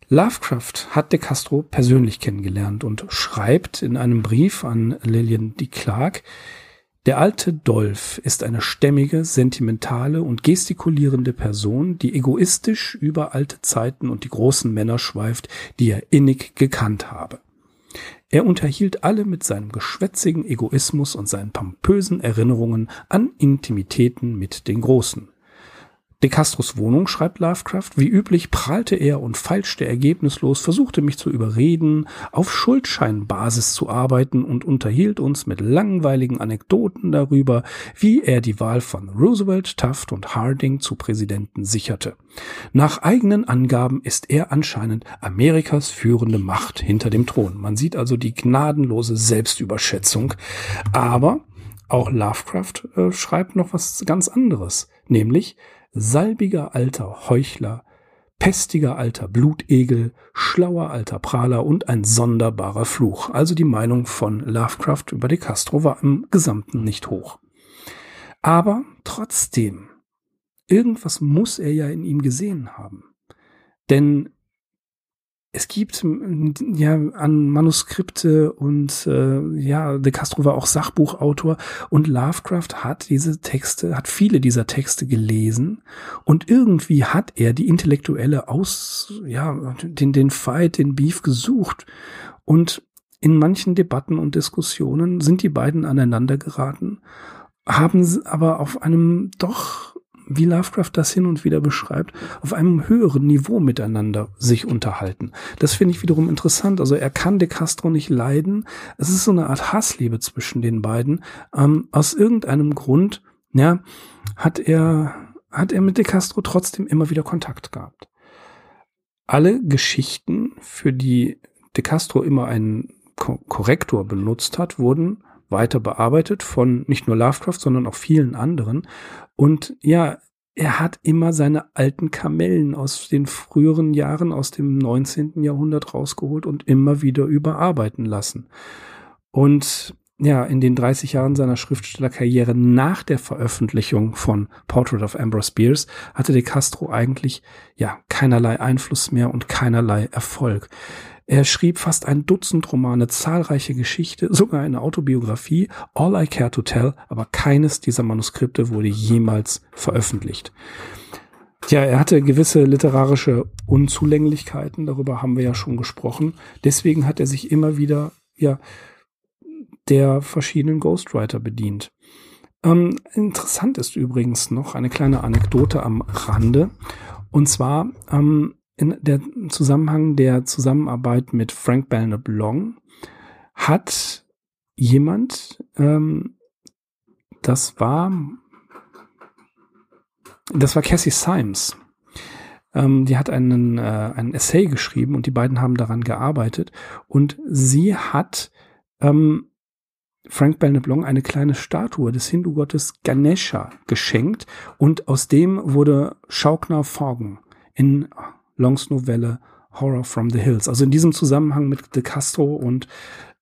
Lovecraft hat de Castro persönlich kennengelernt und schreibt in einem Brief an Lillian D. Clark, der alte Dolph ist eine stämmige, sentimentale und gestikulierende Person, die egoistisch über alte Zeiten und die großen Männer schweift, die er innig gekannt habe. Er unterhielt alle mit seinem geschwätzigen Egoismus und seinen pompösen Erinnerungen an Intimitäten mit den Großen. De Castros Wohnung, schreibt Lovecraft, wie üblich prahlte er und feilschte ergebnislos, versuchte mich zu überreden, auf Schuldscheinbasis zu arbeiten und unterhielt uns mit langweiligen Anekdoten darüber, wie er die Wahl von Roosevelt, Taft und Harding zu Präsidenten sicherte. Nach eigenen Angaben ist er anscheinend Amerikas führende Macht hinter dem Thron. Man sieht also die gnadenlose Selbstüberschätzung. Aber auch Lovecraft äh, schreibt noch was ganz anderes, nämlich salbiger alter Heuchler, pestiger alter Blutegel, schlauer alter Prahler und ein sonderbarer Fluch. Also die Meinung von Lovecraft über De Castro war im Gesamten nicht hoch. Aber trotzdem, irgendwas muss er ja in ihm gesehen haben. Denn es gibt ja an Manuskripte und äh, ja, De Castro war auch Sachbuchautor und Lovecraft hat diese Texte, hat viele dieser Texte gelesen und irgendwie hat er die intellektuelle Aus, ja, den, den Fight, den Beef gesucht und in manchen Debatten und Diskussionen sind die beiden aneinander geraten, haben aber auf einem doch wie Lovecraft das hin und wieder beschreibt, auf einem höheren Niveau miteinander sich unterhalten. Das finde ich wiederum interessant. Also er kann De Castro nicht leiden. Es ist so eine Art Hassliebe zwischen den beiden. Ähm, aus irgendeinem Grund, ja, hat er, hat er mit De Castro trotzdem immer wieder Kontakt gehabt. Alle Geschichten, für die De Castro immer einen Korrektor benutzt hat, wurden weiter bearbeitet von nicht nur Lovecraft, sondern auch vielen anderen. Und ja, er hat immer seine alten Kamellen aus den früheren Jahren, aus dem 19. Jahrhundert rausgeholt und immer wieder überarbeiten lassen. Und ja, in den 30 Jahren seiner Schriftstellerkarriere nach der Veröffentlichung von Portrait of Ambrose Bierce hatte de Castro eigentlich ja keinerlei Einfluss mehr und keinerlei Erfolg. Er schrieb fast ein Dutzend Romane, zahlreiche Geschichte, sogar eine Autobiografie, All I Care to Tell, aber keines dieser Manuskripte wurde jemals veröffentlicht. Tja, er hatte gewisse literarische Unzulänglichkeiten, darüber haben wir ja schon gesprochen. Deswegen hat er sich immer wieder, ja, der verschiedenen Ghostwriter bedient. Ähm, interessant ist übrigens noch eine kleine Anekdote am Rande. Und zwar ähm, in der Zusammenhang der Zusammenarbeit mit Frank Belknap Long hat jemand, ähm, das war, das war Cassie Symes. Ähm, die hat einen, äh, einen Essay geschrieben und die beiden haben daran gearbeitet und sie hat ähm, Frank Belknap Long eine kleine Statue des Hindu-Gottes Ganesha geschenkt und aus dem wurde Schaukner Forgen in Longs Novelle Horror from the Hills. Also in diesem Zusammenhang mit De Castro und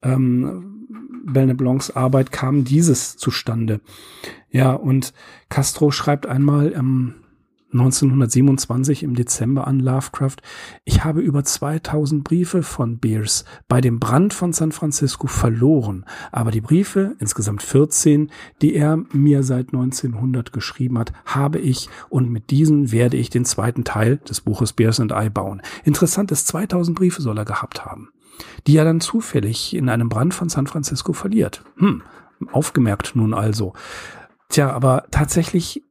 ähm, Belknap Longs Arbeit kam dieses zustande. Ja, und Castro schreibt einmal, ähm, 1927 im Dezember an Lovecraft. Ich habe über 2000 Briefe von Beers bei dem Brand von San Francisco verloren, aber die Briefe, insgesamt 14, die er mir seit 1900 geschrieben hat, habe ich und mit diesen werde ich den zweiten Teil des Buches Beers and I bauen. Interessant ist, 2000 Briefe soll er gehabt haben, die er dann zufällig in einem Brand von San Francisco verliert. Hm, aufgemerkt nun also. Tja, aber tatsächlich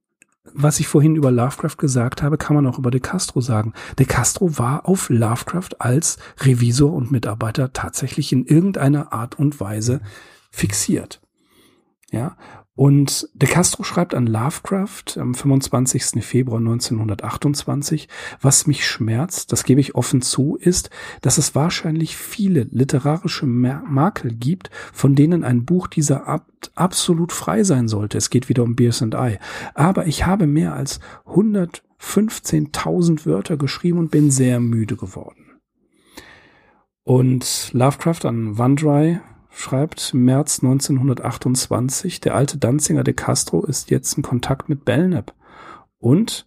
was ich vorhin über Lovecraft gesagt habe, kann man auch über De Castro sagen. De Castro war auf Lovecraft als Revisor und Mitarbeiter tatsächlich in irgendeiner Art und Weise fixiert. Ja, und De Castro schreibt an Lovecraft am 25. Februar 1928, was mich schmerzt, das gebe ich offen zu, ist, dass es wahrscheinlich viele literarische Makel gibt, von denen ein Buch dieser Art absolut frei sein sollte. Es geht wieder um Beers and I. Aber ich habe mehr als 115.000 Wörter geschrieben und bin sehr müde geworden. Und Lovecraft an Wandry schreibt März 1928, der alte Danziger de Castro ist jetzt in Kontakt mit Belknap. Und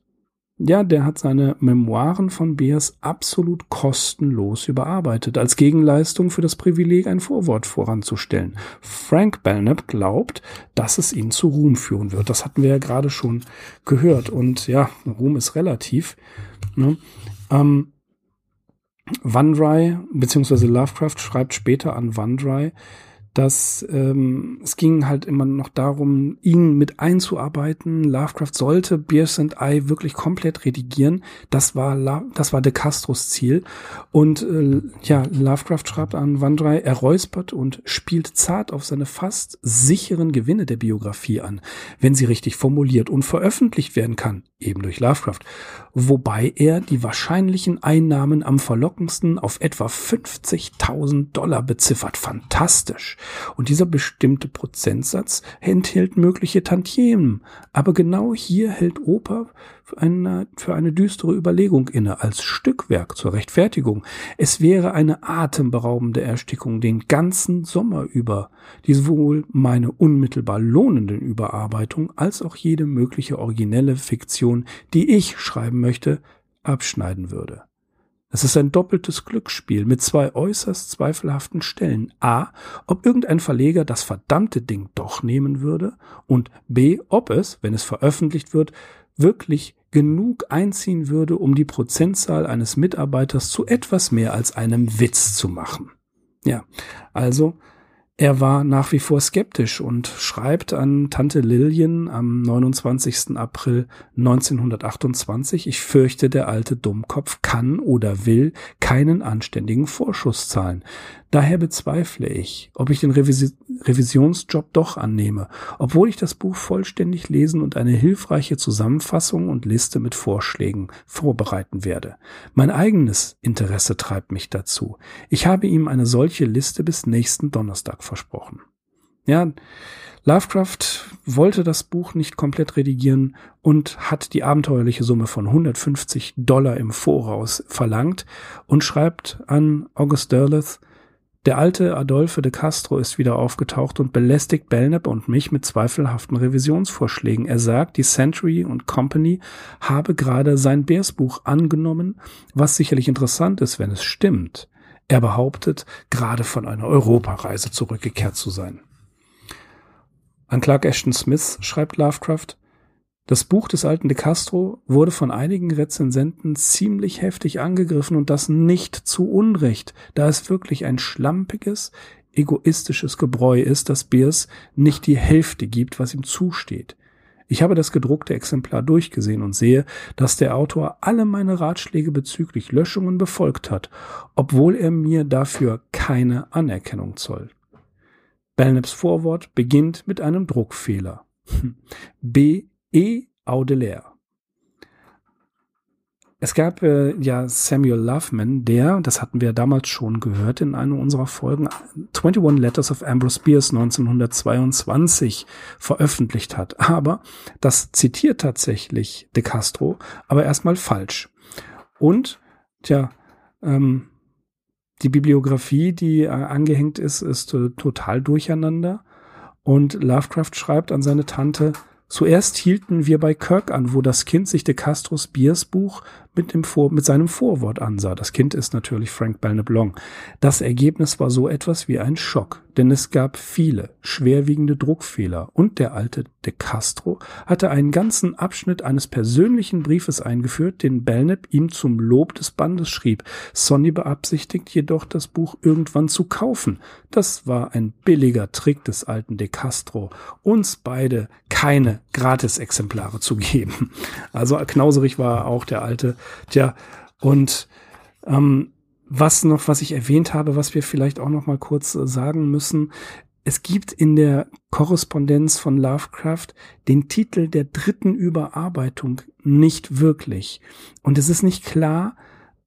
ja, der hat seine Memoiren von Beers absolut kostenlos überarbeitet, als Gegenleistung für das Privileg, ein Vorwort voranzustellen. Frank Belknap glaubt, dass es ihn zu Ruhm führen wird. Das hatten wir ja gerade schon gehört. Und ja, Ruhm ist relativ. Ne? Ähm, Wandry, beziehungsweise Lovecraft schreibt später an Wandry, dass ähm, es ging halt immer noch darum, ihn mit einzuarbeiten. Lovecraft sollte Beers and I wirklich komplett redigieren. Das war La das war De Castros Ziel. Und äh, ja, Lovecraft schreibt an Wandrei, er räuspert und spielt zart auf seine fast sicheren Gewinne der Biografie an, wenn sie richtig formuliert und veröffentlicht werden kann, eben durch Lovecraft. Wobei er die wahrscheinlichen Einnahmen am verlockendsten auf etwa 50.000 Dollar beziffert. Fantastisch. Und dieser bestimmte Prozentsatz enthält mögliche Tantiemen. Aber genau hier hält Oper für eine, für eine düstere Überlegung inne, als Stückwerk zur Rechtfertigung. Es wäre eine atemberaubende Erstickung den ganzen Sommer über, die sowohl meine unmittelbar lohnenden Überarbeitungen als auch jede mögliche originelle Fiktion, die ich schreiben möchte, abschneiden würde. Es ist ein doppeltes Glücksspiel mit zwei äußerst zweifelhaften Stellen. A, ob irgendein Verleger das verdammte Ding doch nehmen würde und B, ob es, wenn es veröffentlicht wird, wirklich genug einziehen würde, um die Prozentzahl eines Mitarbeiters zu etwas mehr als einem Witz zu machen. Ja, also er war nach wie vor skeptisch und schreibt an Tante Lillian am 29. April 1928, ich fürchte, der alte Dummkopf kann oder will keinen anständigen Vorschuss zahlen. Daher bezweifle ich, ob ich den Revis Revisionsjob doch annehme, obwohl ich das Buch vollständig lesen und eine hilfreiche Zusammenfassung und Liste mit Vorschlägen vorbereiten werde. Mein eigenes Interesse treibt mich dazu. Ich habe ihm eine solche Liste bis nächsten Donnerstag versprochen. Ja, Lovecraft wollte das Buch nicht komplett redigieren und hat die abenteuerliche Summe von 150 Dollar im Voraus verlangt und schreibt an August Derleth, der alte Adolphe de Castro ist wieder aufgetaucht und belästigt Belknap und mich mit zweifelhaften Revisionsvorschlägen. Er sagt, die Century und Company habe gerade sein Bärsbuch angenommen, was sicherlich interessant ist, wenn es stimmt. Er behauptet, gerade von einer Europareise zurückgekehrt zu sein. An Clark Ashton Smith schreibt Lovecraft, das Buch des alten De Castro wurde von einigen Rezensenten ziemlich heftig angegriffen und das nicht zu Unrecht, da es wirklich ein schlampiges, egoistisches Gebräu ist, das Beers nicht die Hälfte gibt, was ihm zusteht. Ich habe das gedruckte Exemplar durchgesehen und sehe, dass der Autor alle meine Ratschläge bezüglich Löschungen befolgt hat, obwohl er mir dafür keine Anerkennung zollt. Belknaps Vorwort beginnt mit einem Druckfehler. B E. Audelaire. Es gab äh, ja Samuel Loveman, der, das hatten wir damals schon gehört in einer unserer Folgen, 21 Letters of Ambrose Bierce 1922 veröffentlicht hat. Aber das zitiert tatsächlich De Castro, aber erstmal falsch. Und, tja, ähm, die Bibliografie, die äh, angehängt ist, ist äh, total durcheinander. Und Lovecraft schreibt an seine Tante, Zuerst hielten wir bei Kirk an, wo das Kind sich de Castros Biers Buch mit, dem Vor mit seinem Vorwort ansah. Das Kind ist natürlich Frank Belknap Long. Das Ergebnis war so etwas wie ein Schock, denn es gab viele schwerwiegende Druckfehler und der alte de Castro hatte einen ganzen Abschnitt eines persönlichen Briefes eingeführt, den Belknap ihm zum Lob des Bandes schrieb. Sonny beabsichtigt jedoch, das Buch irgendwann zu kaufen. Das war ein billiger Trick des alten de Castro, uns beide keine Gratisexemplare zu geben. Also knauserig war auch der alte Tja, und ähm, was noch, was ich erwähnt habe, was wir vielleicht auch noch mal kurz äh, sagen müssen, es gibt in der Korrespondenz von Lovecraft den Titel der dritten Überarbeitung nicht wirklich. Und es ist nicht klar,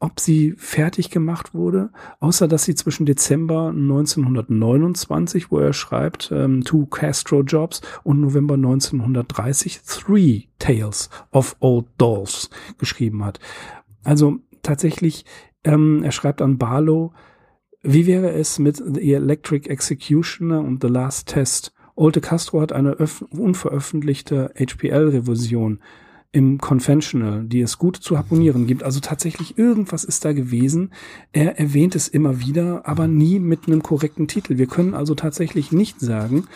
ob sie fertig gemacht wurde, außer dass sie zwischen Dezember 1929, wo er schreibt, ähm, Two Castro Jobs und November 1930 Three Tales of Old Dolls geschrieben hat. Also tatsächlich, ähm, er schreibt an Barlow, wie wäre es mit The Electric Executioner und The Last Test? Olte Castro hat eine unveröffentlichte HPL-Revision im Conventional, die es gut zu harmonieren gibt. Also tatsächlich irgendwas ist da gewesen. Er erwähnt es immer wieder, aber nie mit einem korrekten Titel. Wir können also tatsächlich nicht sagen,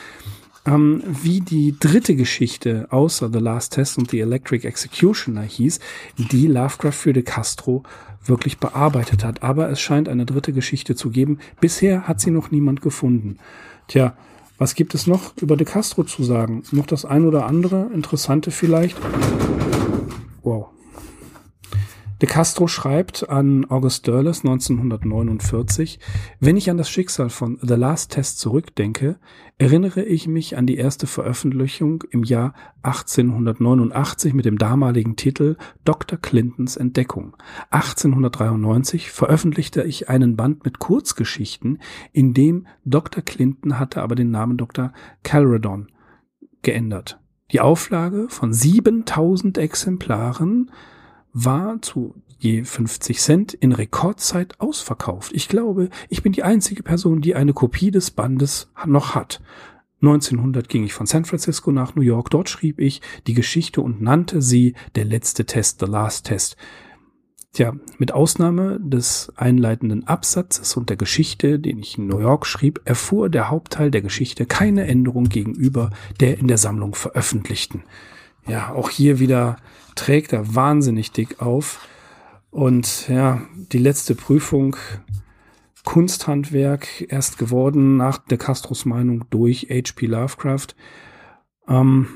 ähm, wie die dritte Geschichte außer The Last Test und The Electric Executioner hieß, die Lovecraft für de Castro wirklich bearbeitet hat. Aber es scheint eine dritte Geschichte zu geben. Bisher hat sie noch niemand gefunden. Tja, was gibt es noch über De Castro zu sagen? Noch das ein oder andere interessante vielleicht? Wow. De Castro schreibt an August Derleth 1949, wenn ich an das Schicksal von The Last Test zurückdenke, erinnere ich mich an die erste Veröffentlichung im Jahr 1889 mit dem damaligen Titel Dr. Clintons Entdeckung. 1893 veröffentlichte ich einen Band mit Kurzgeschichten, in dem Dr. Clinton hatte aber den Namen Dr. Calredon geändert. Die Auflage von 7000 Exemplaren war zu je 50 Cent in Rekordzeit ausverkauft. Ich glaube, ich bin die einzige Person, die eine Kopie des Bandes noch hat. 1900 ging ich von San Francisco nach New York. Dort schrieb ich die Geschichte und nannte sie Der letzte Test, The Last Test. Tja, mit Ausnahme des einleitenden Absatzes und der Geschichte, den ich in New York schrieb, erfuhr der Hauptteil der Geschichte keine Änderung gegenüber der in der Sammlung veröffentlichten. Ja, auch hier wieder trägt er wahnsinnig dick auf. Und ja, die letzte Prüfung, Kunsthandwerk, erst geworden nach der Castros Meinung durch H.P. Lovecraft. Ähm,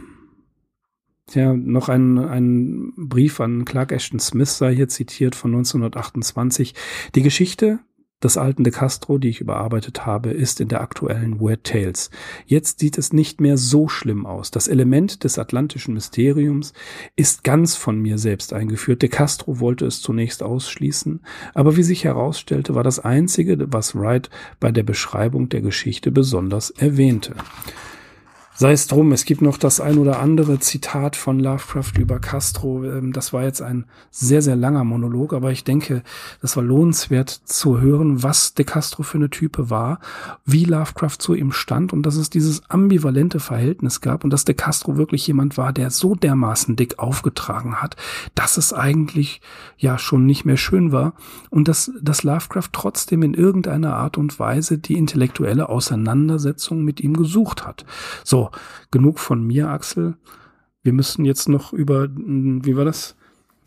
ja, noch ein, ein Brief an Clark Ashton Smith sei hier zitiert von 1928. Die Geschichte des alten De Castro, die ich überarbeitet habe, ist in der aktuellen Weird Tales. Jetzt sieht es nicht mehr so schlimm aus. Das Element des atlantischen Mysteriums ist ganz von mir selbst eingeführt. De Castro wollte es zunächst ausschließen, aber wie sich herausstellte, war das einzige, was Wright bei der Beschreibung der Geschichte besonders erwähnte. Sei es drum, es gibt noch das ein oder andere Zitat von Lovecraft über Castro. Ähm, das war jetzt ein sehr, sehr langer Monolog, aber ich denke, das war lohnenswert zu hören, was De Castro für eine Type war, wie Lovecraft zu ihm stand und dass es dieses ambivalente Verhältnis gab und dass De Castro wirklich jemand war, der so dermaßen dick aufgetragen hat, dass es eigentlich ja schon nicht mehr schön war und dass, dass Lovecraft trotzdem in irgendeiner Art und Weise die intellektuelle Auseinandersetzung mit ihm gesucht hat. So, genug von mir, Axel. Wir müssen jetzt noch über, hm, wie war das?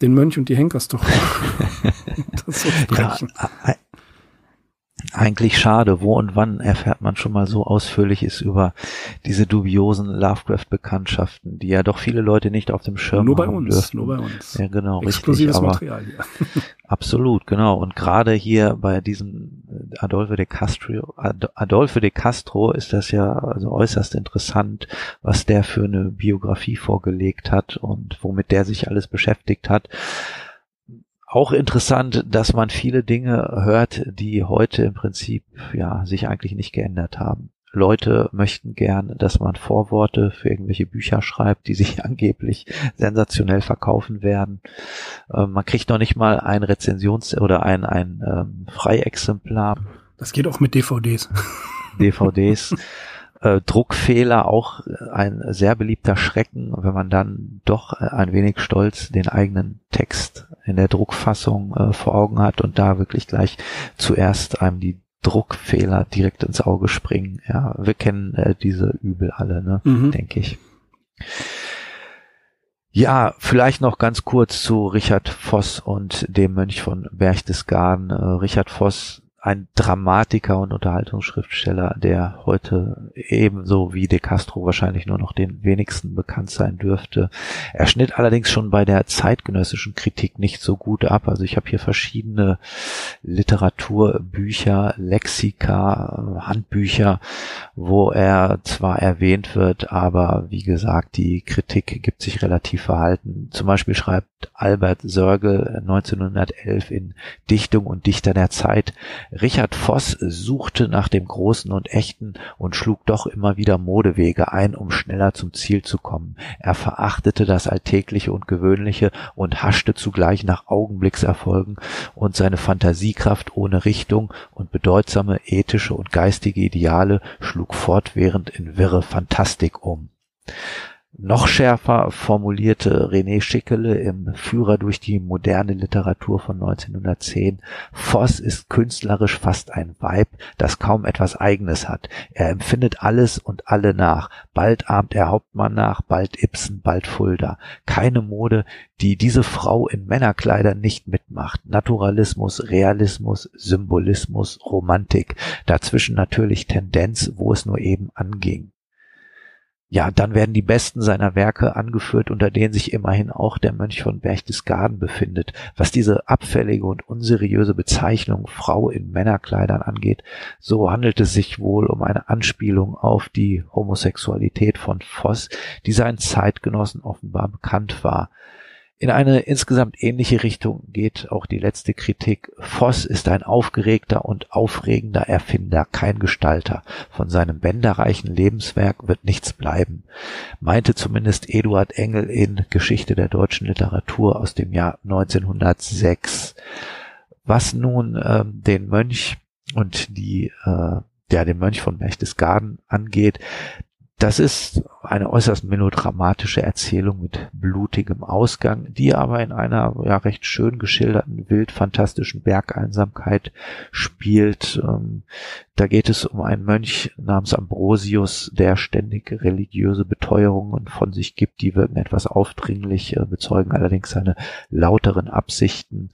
Den Mönch und die Henkerstochter. so sprechen. Ja, eigentlich schade. Wo und wann erfährt man schon mal so ausführliches über diese dubiosen Lovecraft-Bekanntschaften, die ja doch viele Leute nicht auf dem Schirm nur haben bei uns, dürfen. Nur bei uns. Ja, genau. Exklusives richtig, Material hier. absolut, genau. Und gerade hier bei diesem Adolfo de Castro, Adolfo de Castro ist das ja also äußerst interessant, was der für eine Biografie vorgelegt hat und womit der sich alles beschäftigt hat auch interessant, dass man viele Dinge hört, die heute im Prinzip ja sich eigentlich nicht geändert haben. Leute möchten gern, dass man Vorworte für irgendwelche Bücher schreibt, die sich angeblich sensationell verkaufen werden. Ähm, man kriegt noch nicht mal ein Rezensions- oder ein, ein ähm, Freiexemplar. Das geht auch mit DVDs. DVDs. Äh, Druckfehler auch ein sehr beliebter Schrecken, wenn man dann doch ein wenig stolz den eigenen Text in der Druckfassung äh, vor Augen hat und da wirklich gleich zuerst einem die Druckfehler direkt ins Auge springen. Ja, wir kennen äh, diese Übel alle, ne, mhm. denke ich. Ja, vielleicht noch ganz kurz zu Richard Voss und dem Mönch von Berchtesgaden. Äh, Richard Voss ein Dramatiker und Unterhaltungsschriftsteller, der heute ebenso wie De Castro wahrscheinlich nur noch den wenigsten bekannt sein dürfte. Er schnitt allerdings schon bei der zeitgenössischen Kritik nicht so gut ab. Also ich habe hier verschiedene Literaturbücher, Lexika, Handbücher, wo er zwar erwähnt wird, aber wie gesagt, die Kritik gibt sich relativ verhalten. Zum Beispiel schreibt Albert Sörgel 1911 in Dichtung und Dichter der Zeit, Richard Voss suchte nach dem Großen und Echten und schlug doch immer wieder Modewege ein, um schneller zum Ziel zu kommen. Er verachtete das Alltägliche und Gewöhnliche und haschte zugleich nach Augenblickserfolgen und seine Fantasiekraft ohne Richtung und bedeutsame ethische und geistige Ideale schlug fortwährend in wirre Fantastik um. Noch schärfer formulierte René Schickele im Führer durch die moderne Literatur von 1910, Voss ist künstlerisch fast ein Weib, das kaum etwas Eigenes hat. Er empfindet alles und alle nach. Bald ahmt er Hauptmann nach, bald Ibsen, bald Fulda. Keine Mode, die diese Frau in Männerkleidern nicht mitmacht. Naturalismus, Realismus, Symbolismus, Romantik. Dazwischen natürlich Tendenz, wo es nur eben anging. Ja, dann werden die besten seiner Werke angeführt, unter denen sich immerhin auch der Mönch von Berchtesgaden befindet. Was diese abfällige und unseriöse Bezeichnung Frau in Männerkleidern angeht, so handelt es sich wohl um eine Anspielung auf die Homosexualität von Voss, die seinen Zeitgenossen offenbar bekannt war. In eine insgesamt ähnliche Richtung geht auch die letzte Kritik. Voss ist ein aufgeregter und aufregender Erfinder, kein Gestalter. Von seinem bänderreichen Lebenswerk wird nichts bleiben, meinte zumindest Eduard Engel in Geschichte der deutschen Literatur aus dem Jahr 1906. Was nun äh, den Mönch und die äh, ja, den Mönch von Berchtesgaden angeht, das ist eine äußerst melodramatische Erzählung mit blutigem Ausgang, die aber in einer ja recht schön geschilderten, wild fantastischen Bergeinsamkeit spielt. Ähm, da geht es um einen Mönch namens Ambrosius, der ständig religiöse Beteuerungen von sich gibt, die wirken etwas aufdringlich, äh, bezeugen allerdings seine lauteren Absichten.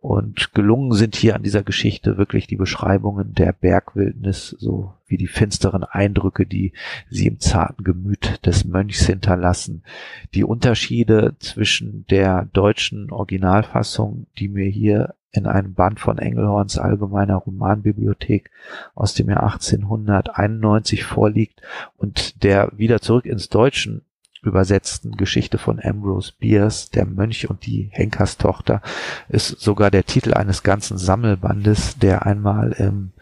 Und gelungen sind hier an dieser Geschichte wirklich die Beschreibungen der Bergwildnis, so wie die finsteren Eindrücke, die sie im zarten Gemüt des Mönchs hinterlassen. Die Unterschiede zwischen der deutschen Originalfassung, die mir hier in einem Band von Engelhorns Allgemeiner Romanbibliothek aus dem Jahr 1891 vorliegt und der wieder zurück ins Deutschen übersetzten Geschichte von Ambrose Bierce, Der Mönch und die Henkerstochter, ist sogar der Titel eines ganzen Sammelbandes, der einmal im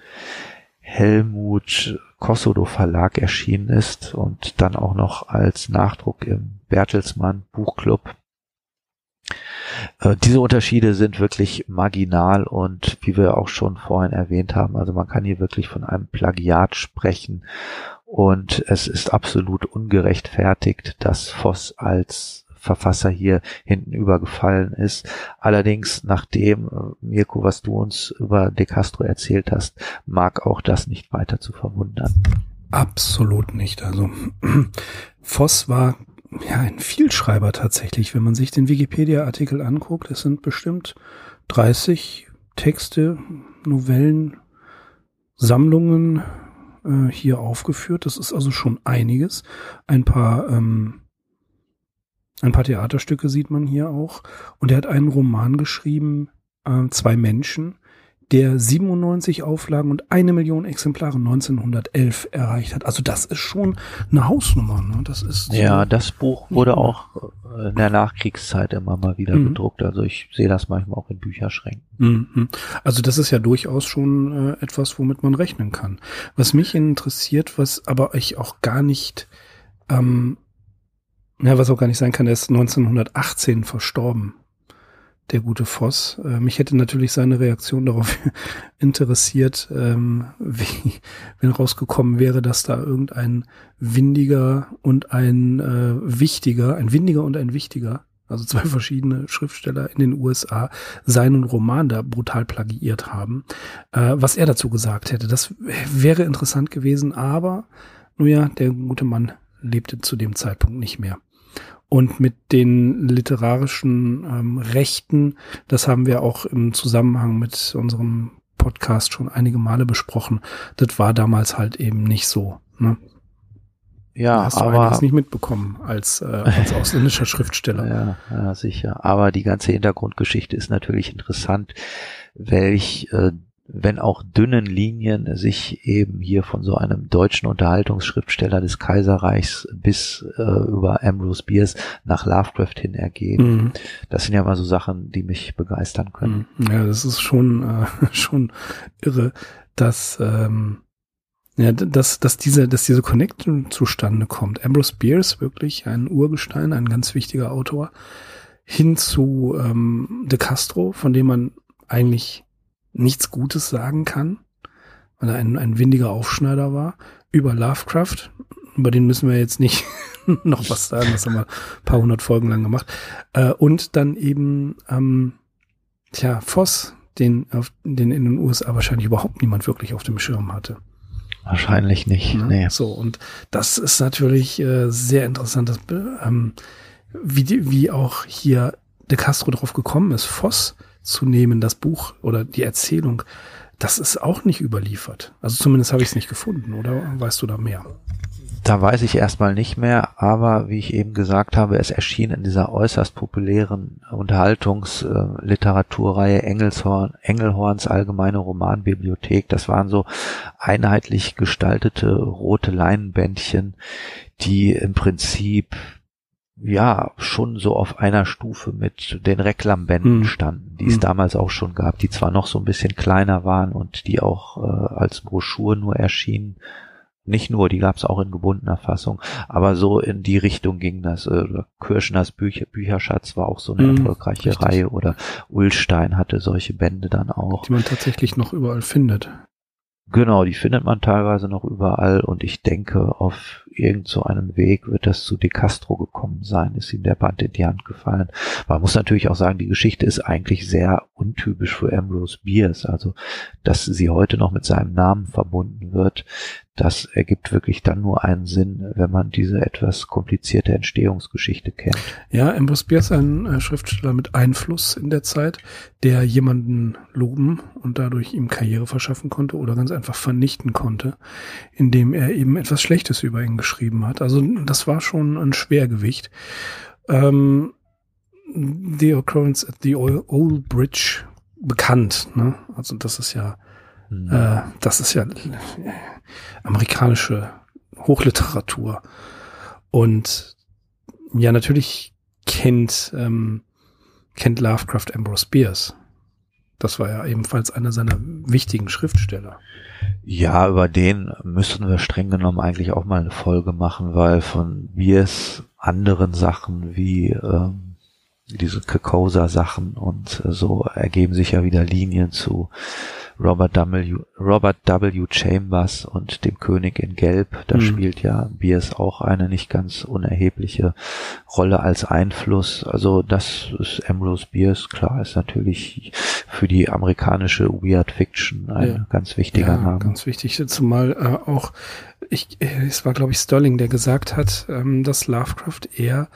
Helmut Kossodo Verlag erschienen ist und dann auch noch als Nachdruck im Bertelsmann Buchclub äh, diese Unterschiede sind wirklich marginal und wie wir auch schon vorhin erwähnt haben, also man kann hier wirklich von einem Plagiat sprechen und es ist absolut ungerechtfertigt, dass Voss als Verfasser hier hinten übergefallen ist. Allerdings, nachdem, äh, Mirko, was du uns über De Castro erzählt hast, mag auch das nicht weiter zu verwundern. Absolut nicht. Also Voss war ja, ein Vielschreiber tatsächlich. Wenn man sich den Wikipedia-Artikel anguckt, es sind bestimmt 30 Texte, Novellen, Sammlungen äh, hier aufgeführt. Das ist also schon einiges. Ein paar, ähm, ein paar Theaterstücke sieht man hier auch. Und er hat einen Roman geschrieben, äh, zwei Menschen, der 97 Auflagen und eine Million Exemplare 1911 erreicht hat. Also das ist schon eine Hausnummer. Ne? Das ist ja, das Buch wurde auch äh, in der Nachkriegszeit immer mal wieder mhm. gedruckt. Also ich sehe das manchmal auch in Bücherschränken. Mhm. Also das ist ja durchaus schon äh, etwas, womit man rechnen kann. Was mich interessiert, was aber ich auch gar nicht, ähm, ja, was auch gar nicht sein kann, er ist 1918 verstorben der gute Voss. Äh, mich hätte natürlich seine Reaktion darauf interessiert, ähm, wie, wenn rausgekommen wäre, dass da irgendein windiger und ein äh, wichtiger, ein windiger und ein wichtiger, also zwei verschiedene Schriftsteller in den USA, seinen Roman da brutal plagiiert haben. Äh, was er dazu gesagt hätte, das wäre interessant gewesen, aber, nun ja, der gute Mann lebte zu dem Zeitpunkt nicht mehr. Und mit den literarischen ähm, Rechten, das haben wir auch im Zusammenhang mit unserem Podcast schon einige Male besprochen. Das war damals halt eben nicht so. Ne? Ja, hast du aber einiges nicht mitbekommen als, äh, als ausländischer Schriftsteller. Ja, ja, sicher. Aber die ganze Hintergrundgeschichte ist natürlich interessant, welch äh, wenn auch dünnen Linien sich eben hier von so einem deutschen Unterhaltungsschriftsteller des Kaiserreichs bis äh, über Ambrose Bierce nach Lovecraft hin ergeben. Mhm. Das sind ja mal so Sachen, die mich begeistern können. Mhm. Ja, das ist schon, äh, schon irre, dass, ähm, ja, dass, dass diese, dass diese Connection zustande kommt. Ambrose Bierce, wirklich ein Urgestein, ein ganz wichtiger Autor, hin zu ähm, De Castro, von dem man eigentlich nichts Gutes sagen kann, weil er ein, ein windiger Aufschneider war, über Lovecraft. Über den müssen wir jetzt nicht noch was sagen, das haben wir ein paar hundert Folgen lang gemacht. Äh, und dann eben, ähm, tja, Voss, den, auf, den in den USA wahrscheinlich überhaupt niemand wirklich auf dem Schirm hatte. Wahrscheinlich nicht. Ja, nee. So, und das ist natürlich äh, sehr interessant, dass, ähm, wie, die, wie auch hier De Castro drauf gekommen ist, Voss zu nehmen, das Buch oder die Erzählung, das ist auch nicht überliefert. Also zumindest habe ich es nicht gefunden, oder weißt du da mehr? da weiß ich erstmal nicht mehr, aber wie ich eben gesagt habe, es erschien in dieser äußerst populären Unterhaltungsliteraturreihe Engelshorn, Engelhorns Allgemeine Romanbibliothek. Das waren so einheitlich gestaltete rote Leinenbändchen, die im Prinzip ja schon so auf einer Stufe mit den Reklambänden hm. standen, die es damals auch schon gab, die zwar noch so ein bisschen kleiner waren und die auch äh, als Broschur nur erschienen, nicht nur, die gab es auch in gebundener Fassung, aber so in die Richtung ging das. Äh, Kirschners Bücher, Bücherschatz war auch so eine mm, erfolgreiche richtig. Reihe oder Ullstein hatte solche Bände dann auch. Die man tatsächlich noch überall findet. Genau, die findet man teilweise noch überall und ich denke, auf irgend so einem Weg wird das zu De Castro gekommen sein, ist ihm der Band in die Hand gefallen. Man muss natürlich auch sagen, die Geschichte ist eigentlich sehr untypisch für Ambrose Bierce, also dass sie heute noch mit seinem Namen verbunden wird, das ergibt wirklich dann nur einen Sinn, wenn man diese etwas komplizierte Entstehungsgeschichte kennt. Ja, Ambrose Bierce, ein äh, Schriftsteller mit Einfluss in der Zeit, der jemanden loben und dadurch ihm Karriere verschaffen konnte oder ganz einfach vernichten konnte, indem er eben etwas Schlechtes über ihn geschrieben hat. Also das war schon ein Schwergewicht. Ähm, the Occurrence at the Old Bridge bekannt. Ne? Also das ist ja Mhm. Äh, das ist ja amerikanische Hochliteratur. Und ja, natürlich kennt, ähm, kennt Lovecraft Ambrose Bierce. Das war ja ebenfalls einer seiner wichtigen Schriftsteller. Ja, über den müssten wir streng genommen eigentlich auch mal eine Folge machen, weil von Bierce anderen Sachen wie ähm, diese Kakosa-Sachen und äh, so ergeben sich ja wieder Linien zu Robert W. Robert W. Chambers und dem König in Gelb. Da mhm. spielt ja Bierce auch eine nicht ganz unerhebliche Rolle als Einfluss. Also das ist Ambrose Bierce, klar, ist natürlich für die amerikanische Weird Fiction ein ja. ganz wichtiger ja, Name. Ganz wichtig, zumal äh, auch ich, es war glaube ich Sterling, der gesagt hat, ähm, dass Lovecraft eher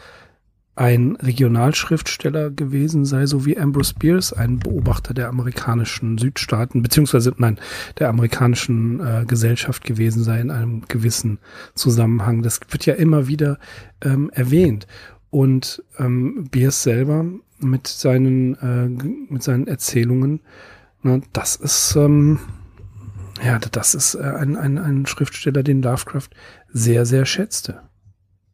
ein Regionalschriftsteller gewesen sei, so wie Ambrose Bierce, ein Beobachter der amerikanischen Südstaaten, beziehungsweise nein, der amerikanischen äh, Gesellschaft gewesen sei in einem gewissen Zusammenhang. Das wird ja immer wieder ähm, erwähnt. Und ähm, Bierce selber mit seinen, äh, mit seinen Erzählungen, ne, das ist, ähm, ja, das ist äh, ein, ein, ein Schriftsteller, den Lovecraft sehr, sehr schätzte.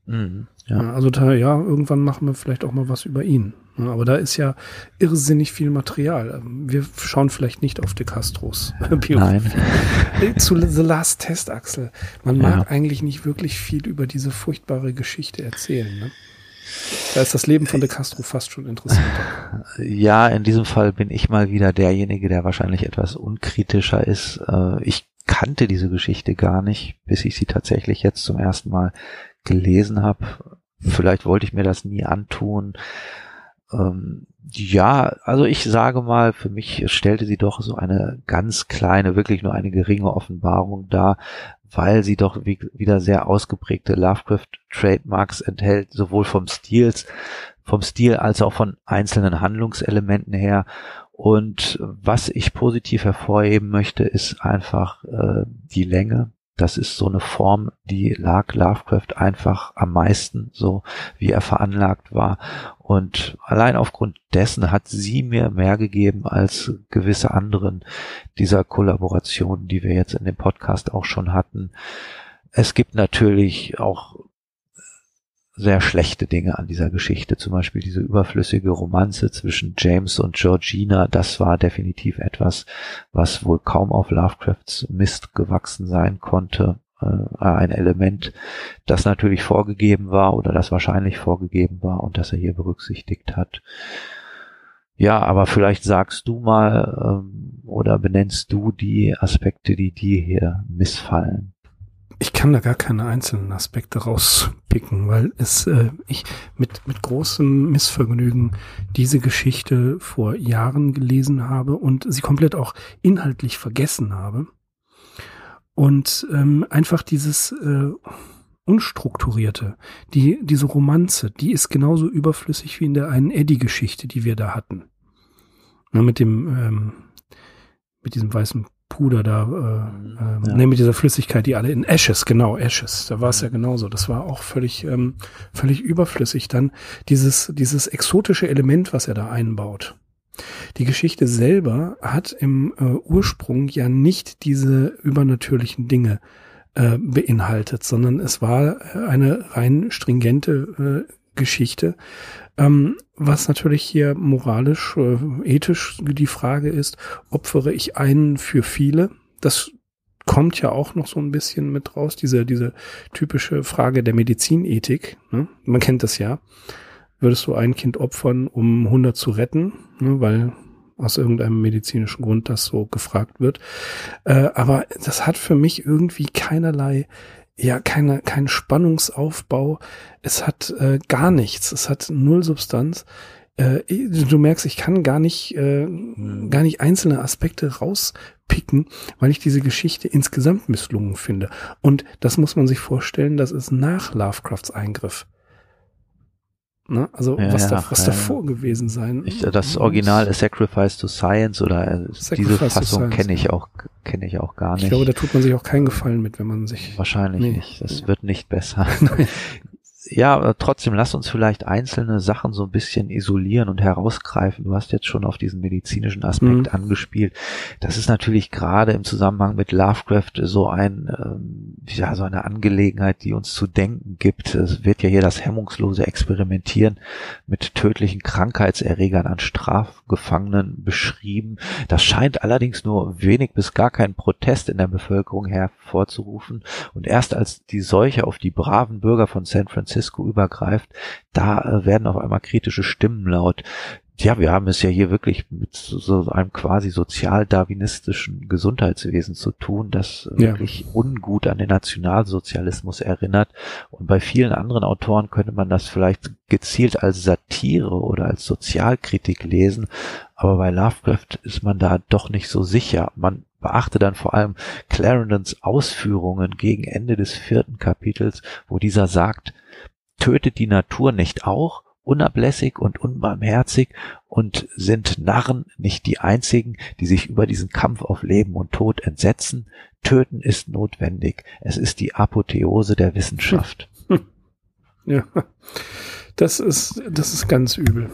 Mhm. Ja. Also da, ja, irgendwann machen wir vielleicht auch mal was über ihn. Aber da ist ja irrsinnig viel Material. Wir schauen vielleicht nicht auf De Castros Biografie. Nein. Zu The Last Test, Axel. Man mag ja. eigentlich nicht wirklich viel über diese furchtbare Geschichte erzählen. Ne? Da ist das Leben von De Castro fast schon interessanter. Ja, in diesem Fall bin ich mal wieder derjenige, der wahrscheinlich etwas unkritischer ist. Äh, ich kannte diese Geschichte gar nicht, bis ich sie tatsächlich jetzt zum ersten Mal gelesen habe. Vielleicht wollte ich mir das nie antun. Ähm, ja, also ich sage mal, für mich stellte sie doch so eine ganz kleine, wirklich nur eine geringe Offenbarung dar, weil sie doch wie, wieder sehr ausgeprägte Lovecraft-Trademarks enthält, sowohl vom Stils, vom Stil als auch von einzelnen Handlungselementen her. Und was ich positiv hervorheben möchte, ist einfach äh, die Länge das ist so eine Form, die lag Lovecraft einfach am meisten, so wie er veranlagt war. Und allein aufgrund dessen hat sie mir mehr gegeben als gewisse anderen dieser Kollaborationen, die wir jetzt in dem Podcast auch schon hatten. Es gibt natürlich auch sehr schlechte Dinge an dieser Geschichte. Zum Beispiel diese überflüssige Romanze zwischen James und Georgina. Das war definitiv etwas, was wohl kaum auf Lovecrafts Mist gewachsen sein konnte. Äh, ein Element, das natürlich vorgegeben war oder das wahrscheinlich vorgegeben war und das er hier berücksichtigt hat. Ja, aber vielleicht sagst du mal ähm, oder benennst du die Aspekte, die dir hier missfallen ich kann da gar keine einzelnen Aspekte rauspicken, weil es äh, ich mit mit großem Missvergnügen diese Geschichte vor Jahren gelesen habe und sie komplett auch inhaltlich vergessen habe. Und ähm, einfach dieses äh, unstrukturierte, die diese Romanze, die ist genauso überflüssig wie in der einen Eddie-Geschichte, die wir da hatten, Na, mit dem ähm, mit diesem weißen Puder da, äh, äh, ja. ne, mit dieser Flüssigkeit, die alle in Ashes, genau, Ashes, da war es ja genauso. Das war auch völlig, ähm, völlig überflüssig. Dann dieses, dieses exotische Element, was er da einbaut. Die Geschichte selber hat im äh, Ursprung ja nicht diese übernatürlichen Dinge äh, beinhaltet, sondern es war eine rein stringente äh, Geschichte, ähm, was natürlich hier moralisch, äh, ethisch die Frage ist, opfere ich einen für viele? Das kommt ja auch noch so ein bisschen mit raus, diese, diese typische Frage der Medizinethik. Ne? Man kennt das ja. Würdest du ein Kind opfern, um 100 zu retten? Ne? Weil aus irgendeinem medizinischen Grund das so gefragt wird. Äh, aber das hat für mich irgendwie keinerlei ja keine, kein Spannungsaufbau. Es hat äh, gar nichts. Es hat null Substanz. Äh, du merkst, ich kann gar nicht, äh, hm. gar nicht einzelne Aspekte rauspicken, weil ich diese Geschichte insgesamt misslungen finde. Und das muss man sich vorstellen, das ist nach Lovecrafts Eingriff. Ne? Also ja, was, da, was davor gewesen sein. Ich, das Original ist Sacrifice to Science oder äh, Sacrifice diese Fassung kenne ich auch kenne ich auch gar nicht. Ich glaube, da tut man sich auch keinen Gefallen mit, wenn man sich wahrscheinlich nee. nicht. Das wird nicht besser. ja, trotzdem lass uns vielleicht einzelne Sachen so ein bisschen isolieren und herausgreifen. Du hast jetzt schon auf diesen medizinischen Aspekt mhm. angespielt. Das ist natürlich gerade im Zusammenhang mit Lovecraft so ein, ähm, ja, so eine Angelegenheit, die uns zu denken gibt. Es wird ja hier das hemmungslose Experimentieren mit tödlichen Krankheitserregern an Strafgefangenen beschrieben. Das scheint allerdings nur wenig bis gar keinen Protest in der Bevölkerung hervorzurufen. Und erst als die Seuche auf die braven Bürger von San Francisco Francisco übergreift, da äh, werden auf einmal kritische Stimmen laut. Ja, wir haben es ja hier wirklich mit so einem quasi sozialdarwinistischen Gesundheitswesen zu tun, das ja. wirklich ungut an den Nationalsozialismus erinnert. Und bei vielen anderen Autoren könnte man das vielleicht gezielt als Satire oder als Sozialkritik lesen. Aber bei Lovecraft ist man da doch nicht so sicher. Man beachte dann vor allem Clarendons Ausführungen gegen Ende des vierten Kapitels, wo dieser sagt, tötet die Natur nicht auch, unablässig und unbarmherzig und sind Narren nicht die einzigen, die sich über diesen Kampf auf Leben und Tod entsetzen. Töten ist notwendig. Es ist die Apotheose der Wissenschaft. Ja, das ist, das ist ganz übel.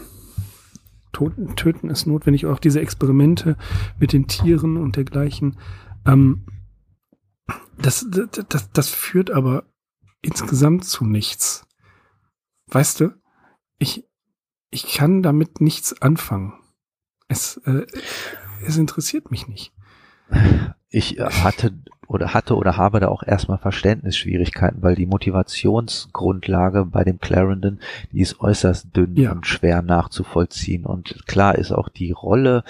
Toten, töten ist notwendig. Auch diese Experimente mit den Tieren und dergleichen. Ähm, das, das, das, das führt aber insgesamt zu nichts. Weißt du, ich, ich kann damit nichts anfangen. Es, äh, es interessiert mich nicht. Ich hatte oder hatte oder habe da auch erstmal Verständnisschwierigkeiten, weil die Motivationsgrundlage bei dem Clarendon, die ist äußerst dünn ja. und schwer nachzuvollziehen. Und klar ist auch die Rolle,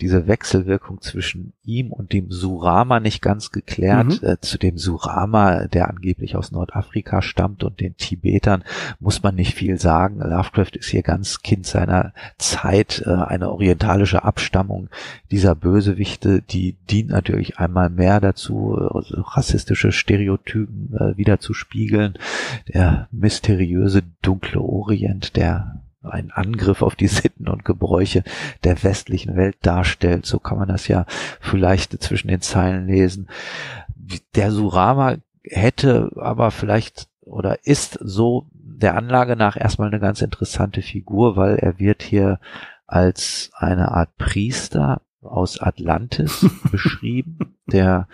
diese Wechselwirkung zwischen ihm und dem Surama nicht ganz geklärt. Mhm. Äh, zu dem Surama, der angeblich aus Nordafrika stammt und den Tibetern, muss man nicht viel sagen. Lovecraft ist hier ganz Kind seiner Zeit, äh, eine orientalische Abstammung dieser Bösewichte, die dient natürlich einmal mehr dazu, rassistische Stereotypen äh, wieder zu spiegeln. Der mysteriöse dunkle Orient, der ein Angriff auf die Sitten und Gebräuche der westlichen Welt darstellt. So kann man das ja vielleicht zwischen den Zeilen lesen. Der Surama hätte aber vielleicht oder ist so der Anlage nach erstmal eine ganz interessante Figur, weil er wird hier als eine Art Priester aus Atlantis beschrieben, der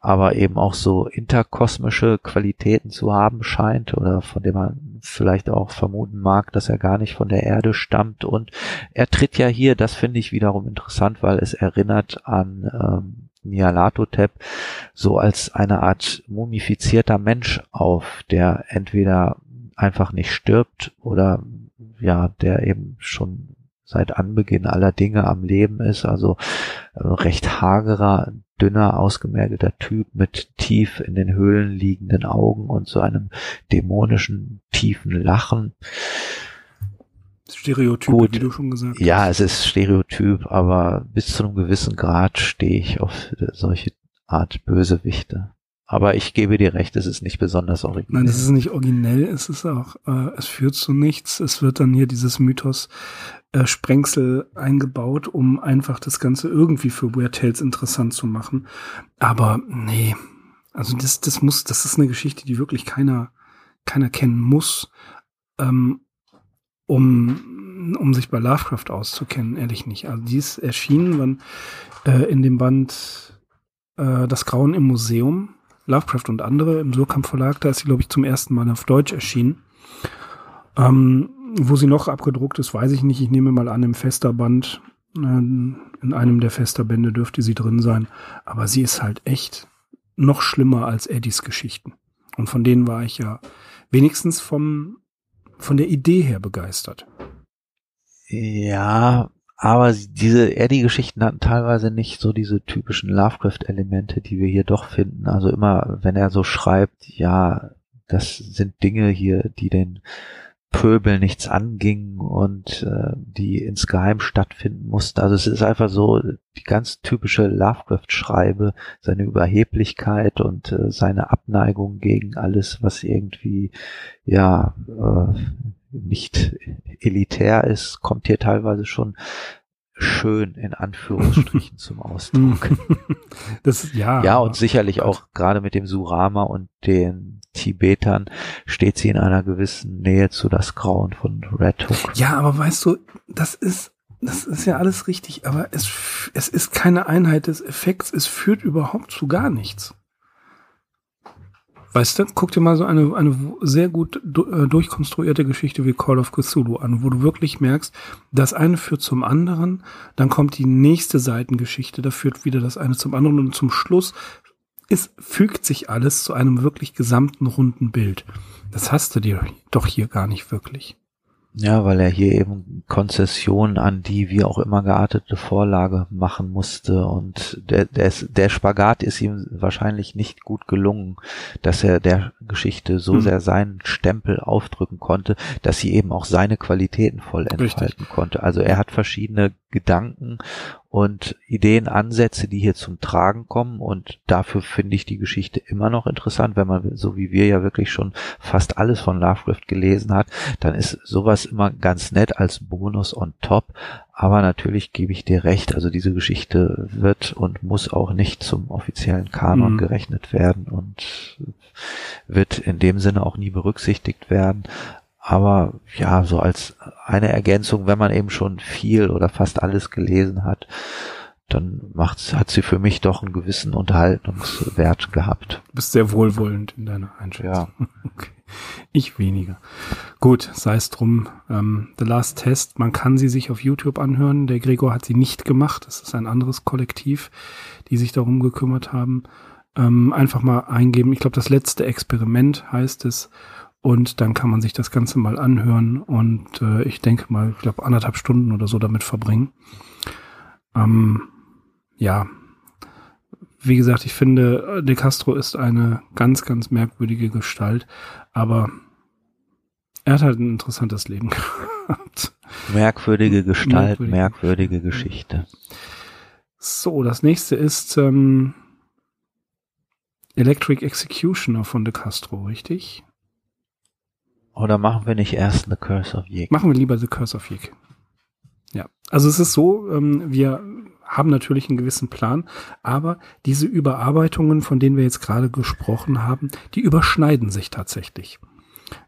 aber eben auch so interkosmische Qualitäten zu haben scheint oder von dem man vielleicht auch vermuten mag, dass er gar nicht von der Erde stammt. Und er tritt ja hier, das finde ich wiederum interessant, weil es erinnert an ähm, Nyarlathotep so als eine Art mumifizierter Mensch auf, der entweder einfach nicht stirbt oder ja, der eben schon seit Anbeginn aller Dinge am Leben ist, also äh, recht hagerer, dünner, ausgemergelter Typ mit tief in den Höhlen liegenden Augen und so einem dämonischen, tiefen Lachen. Stereotyp, Gut, wie du schon gesagt hast. Ja, es ist Stereotyp, aber bis zu einem gewissen Grad stehe ich auf solche Art Bösewichte. Aber ich gebe dir recht, es ist nicht besonders originell. Nein, es ist nicht originell, es ist auch, äh, es führt zu nichts. Es wird dann hier dieses Mythos äh, Sprengsel eingebaut, um einfach das Ganze irgendwie für Weird Tales interessant zu machen. Aber nee, also das, das muss, das ist eine Geschichte, die wirklich keiner, keiner kennen muss, ähm, um, um sich bei Lovecraft auszukennen, ehrlich nicht. Also die ist erschienen wann, äh, in dem Band äh, Das Grauen im Museum, Lovecraft und andere im Surkamp Verlag, da ist sie, glaube ich, zum ersten Mal auf Deutsch erschienen. Ähm, wo sie noch abgedruckt ist, weiß ich nicht. Ich nehme mal an, im Festerband, äh, in einem der Festerbände dürfte sie drin sein. Aber sie ist halt echt noch schlimmer als Eddies Geschichten. Und von denen war ich ja wenigstens vom, von der Idee her begeistert. Ja, aber diese Eddie-Geschichten hatten teilweise nicht so diese typischen Lovecraft-Elemente, die wir hier doch finden. Also immer, wenn er so schreibt, ja, das sind Dinge hier, die den Pöbel nichts anging und äh, die insgeheim stattfinden mussten. Also es ist einfach so die ganz typische Lovecraft-Schreibe, seine Überheblichkeit und äh, seine Abneigung gegen alles, was irgendwie ja äh, nicht elitär ist, kommt hier teilweise schon schön in Anführungsstrichen zum Ausdruck. das ja. Ja, und sicherlich auch gerade mit dem Surama und den Tibetern steht sie in einer gewissen Nähe zu das Grauen von Red Hook. Ja, aber weißt du, das ist, das ist ja alles richtig, aber es, es ist keine Einheit des Effekts, es führt überhaupt zu gar nichts. Weißt du, guck dir mal so eine, eine sehr gut äh, durchkonstruierte Geschichte wie Call of Cthulhu an, wo du wirklich merkst, das eine führt zum anderen, dann kommt die nächste Seitengeschichte, da führt wieder das eine zum anderen und zum Schluss es fügt sich alles zu einem wirklich gesamten runden Bild. Das hast du dir doch hier gar nicht wirklich. Ja, weil er hier eben Konzessionen an die wie auch immer geartete Vorlage machen musste und der, der, der Spagat ist ihm wahrscheinlich nicht gut gelungen, dass er der Geschichte so hm. sehr seinen Stempel aufdrücken konnte, dass sie eben auch seine Qualitäten voll entfalten Richtig. konnte. Also er hat verschiedene Gedanken und Ideenansätze, die hier zum Tragen kommen. Und dafür finde ich die Geschichte immer noch interessant, wenn man, so wie wir ja wirklich schon fast alles von Lovecraft gelesen hat, dann ist sowas immer ganz nett als Bonus on top. Aber natürlich gebe ich dir recht, also diese Geschichte wird und muss auch nicht zum offiziellen Kanon mhm. gerechnet werden und wird in dem Sinne auch nie berücksichtigt werden. Aber ja, so als eine Ergänzung, wenn man eben schon viel oder fast alles gelesen hat, dann macht's, hat sie für mich doch einen gewissen Unterhaltungswert gehabt. Du bist sehr wohlwollend in deiner Einschätzung. Ja. Okay. Ich weniger. Gut, sei es drum. Ähm, The Last Test, man kann sie sich auf YouTube anhören. Der Gregor hat sie nicht gemacht. Das ist ein anderes Kollektiv, die sich darum gekümmert haben. Ähm, einfach mal eingeben. Ich glaube, das letzte Experiment heißt es. Und dann kann man sich das Ganze mal anhören und äh, ich denke mal, ich glaube, anderthalb Stunden oder so damit verbringen. Ähm, ja, wie gesagt, ich finde, De Castro ist eine ganz, ganz merkwürdige Gestalt, aber er hat halt ein interessantes Leben gehabt. Merkwürdige Gestalt, merkwürdige, merkwürdige Geschichte. So, das nächste ist ähm, Electric Executioner von De Castro, richtig? Oder machen wir nicht erst The Curse of Yig? Machen wir lieber The Curse of Yig. Ja, also es ist so, ähm, wir haben natürlich einen gewissen Plan, aber diese Überarbeitungen, von denen wir jetzt gerade gesprochen haben, die überschneiden sich tatsächlich.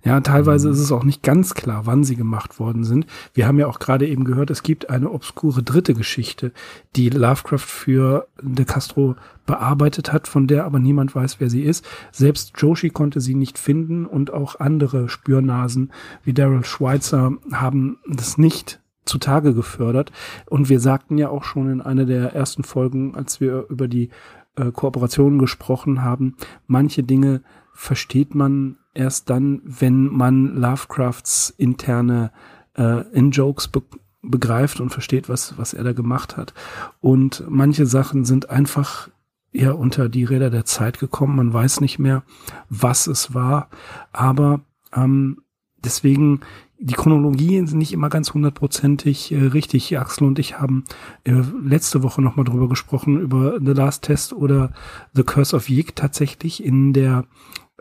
Ja, teilweise mhm. ist es auch nicht ganz klar, wann sie gemacht worden sind. Wir haben ja auch gerade eben gehört, es gibt eine obskure dritte Geschichte, die Lovecraft für De Castro bearbeitet hat, von der aber niemand weiß, wer sie ist. Selbst Joshi konnte sie nicht finden und auch andere Spürnasen wie Daryl Schweitzer haben das nicht zutage gefördert. Und wir sagten ja auch schon in einer der ersten Folgen, als wir über die äh, Kooperationen gesprochen haben, manche Dinge versteht man erst dann, wenn man Lovecrafts interne äh, In-Jokes be begreift und versteht, was, was er da gemacht hat. Und manche Sachen sind einfach ja unter die Räder der Zeit gekommen. Man weiß nicht mehr, was es war. Aber ähm, deswegen die Chronologie ist nicht immer ganz hundertprozentig äh, richtig. Axel und ich haben äh, letzte Woche nochmal drüber gesprochen, über The Last Test oder The Curse of Yig tatsächlich in der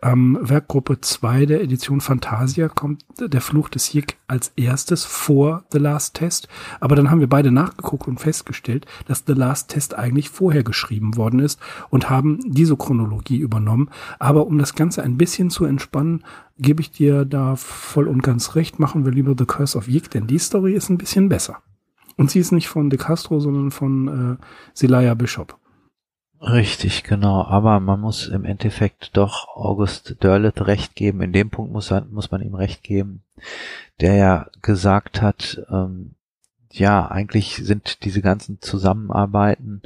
ähm, Werkgruppe 2 der Edition Fantasia kommt der Fluch des Yik als erstes vor The Last Test. Aber dann haben wir beide nachgeguckt und festgestellt, dass The Last Test eigentlich vorher geschrieben worden ist und haben diese Chronologie übernommen. Aber um das Ganze ein bisschen zu entspannen, gebe ich dir da voll und ganz recht. Machen wir lieber The Curse of Yik, denn die Story ist ein bisschen besser. Und sie ist nicht von De Castro, sondern von äh, Zelaya Bishop. Richtig, genau. Aber man muss im Endeffekt doch August Derleth recht geben. In dem Punkt muss, muss man ihm recht geben, der ja gesagt hat, ähm, ja, eigentlich sind diese ganzen Zusammenarbeiten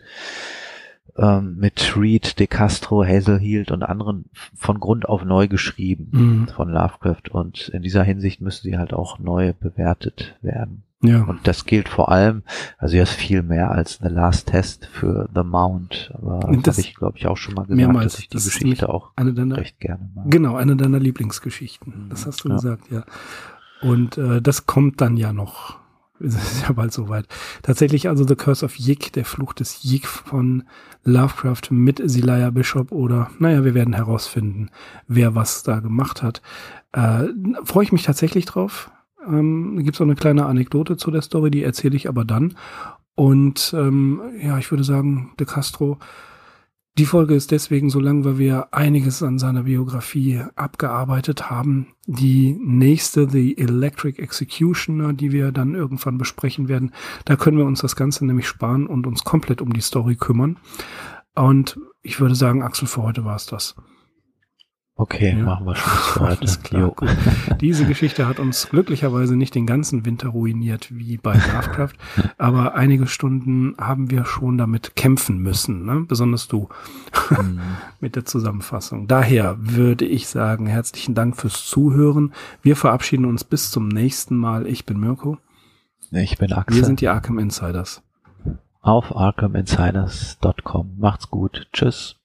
ähm, mit Reed, De Castro, Hazelhield und anderen von Grund auf neu geschrieben mhm. von Lovecraft und in dieser Hinsicht müssen sie halt auch neu bewertet werden. Ja. Und das gilt vor allem, also er ist viel mehr als The Last Test für The Mount. Aber das, das habe ich, glaube ich, auch schon mal gesagt, mehrmals, dass ich die Geschichte auch deiner, recht gerne mag. Genau, eine deiner Lieblingsgeschichten. Das hast du ja. gesagt, ja. Und äh, das kommt dann ja noch. Es ist ja bald soweit. Tatsächlich also The Curse of Yik, der Fluch des Yik von Lovecraft mit Zelaya Bishop oder, naja, wir werden herausfinden, wer was da gemacht hat. Äh, Freue ich mich tatsächlich drauf. Ähm, Gibt es auch eine kleine Anekdote zu der Story, die erzähle ich aber dann. Und ähm, ja, ich würde sagen, De Castro, die Folge ist deswegen so lang, weil wir einiges an seiner Biografie abgearbeitet haben. Die nächste, The Electric Executioner, die wir dann irgendwann besprechen werden, da können wir uns das Ganze nämlich sparen und uns komplett um die Story kümmern. Und ich würde sagen, Axel, für heute war es das. Okay, ja. machen wir Schluss für heute. Alles klar, Diese Geschichte hat uns glücklicherweise nicht den ganzen Winter ruiniert wie bei Lovecraft, aber einige Stunden haben wir schon damit kämpfen müssen, ne? besonders du mhm. mit der Zusammenfassung. Daher würde ich sagen, herzlichen Dank fürs Zuhören. Wir verabschieden uns bis zum nächsten Mal. Ich bin Mirko. Ich bin Axel. Wir sind die Arkham Insiders. Auf arkhaminsiders.com. Macht's gut. Tschüss.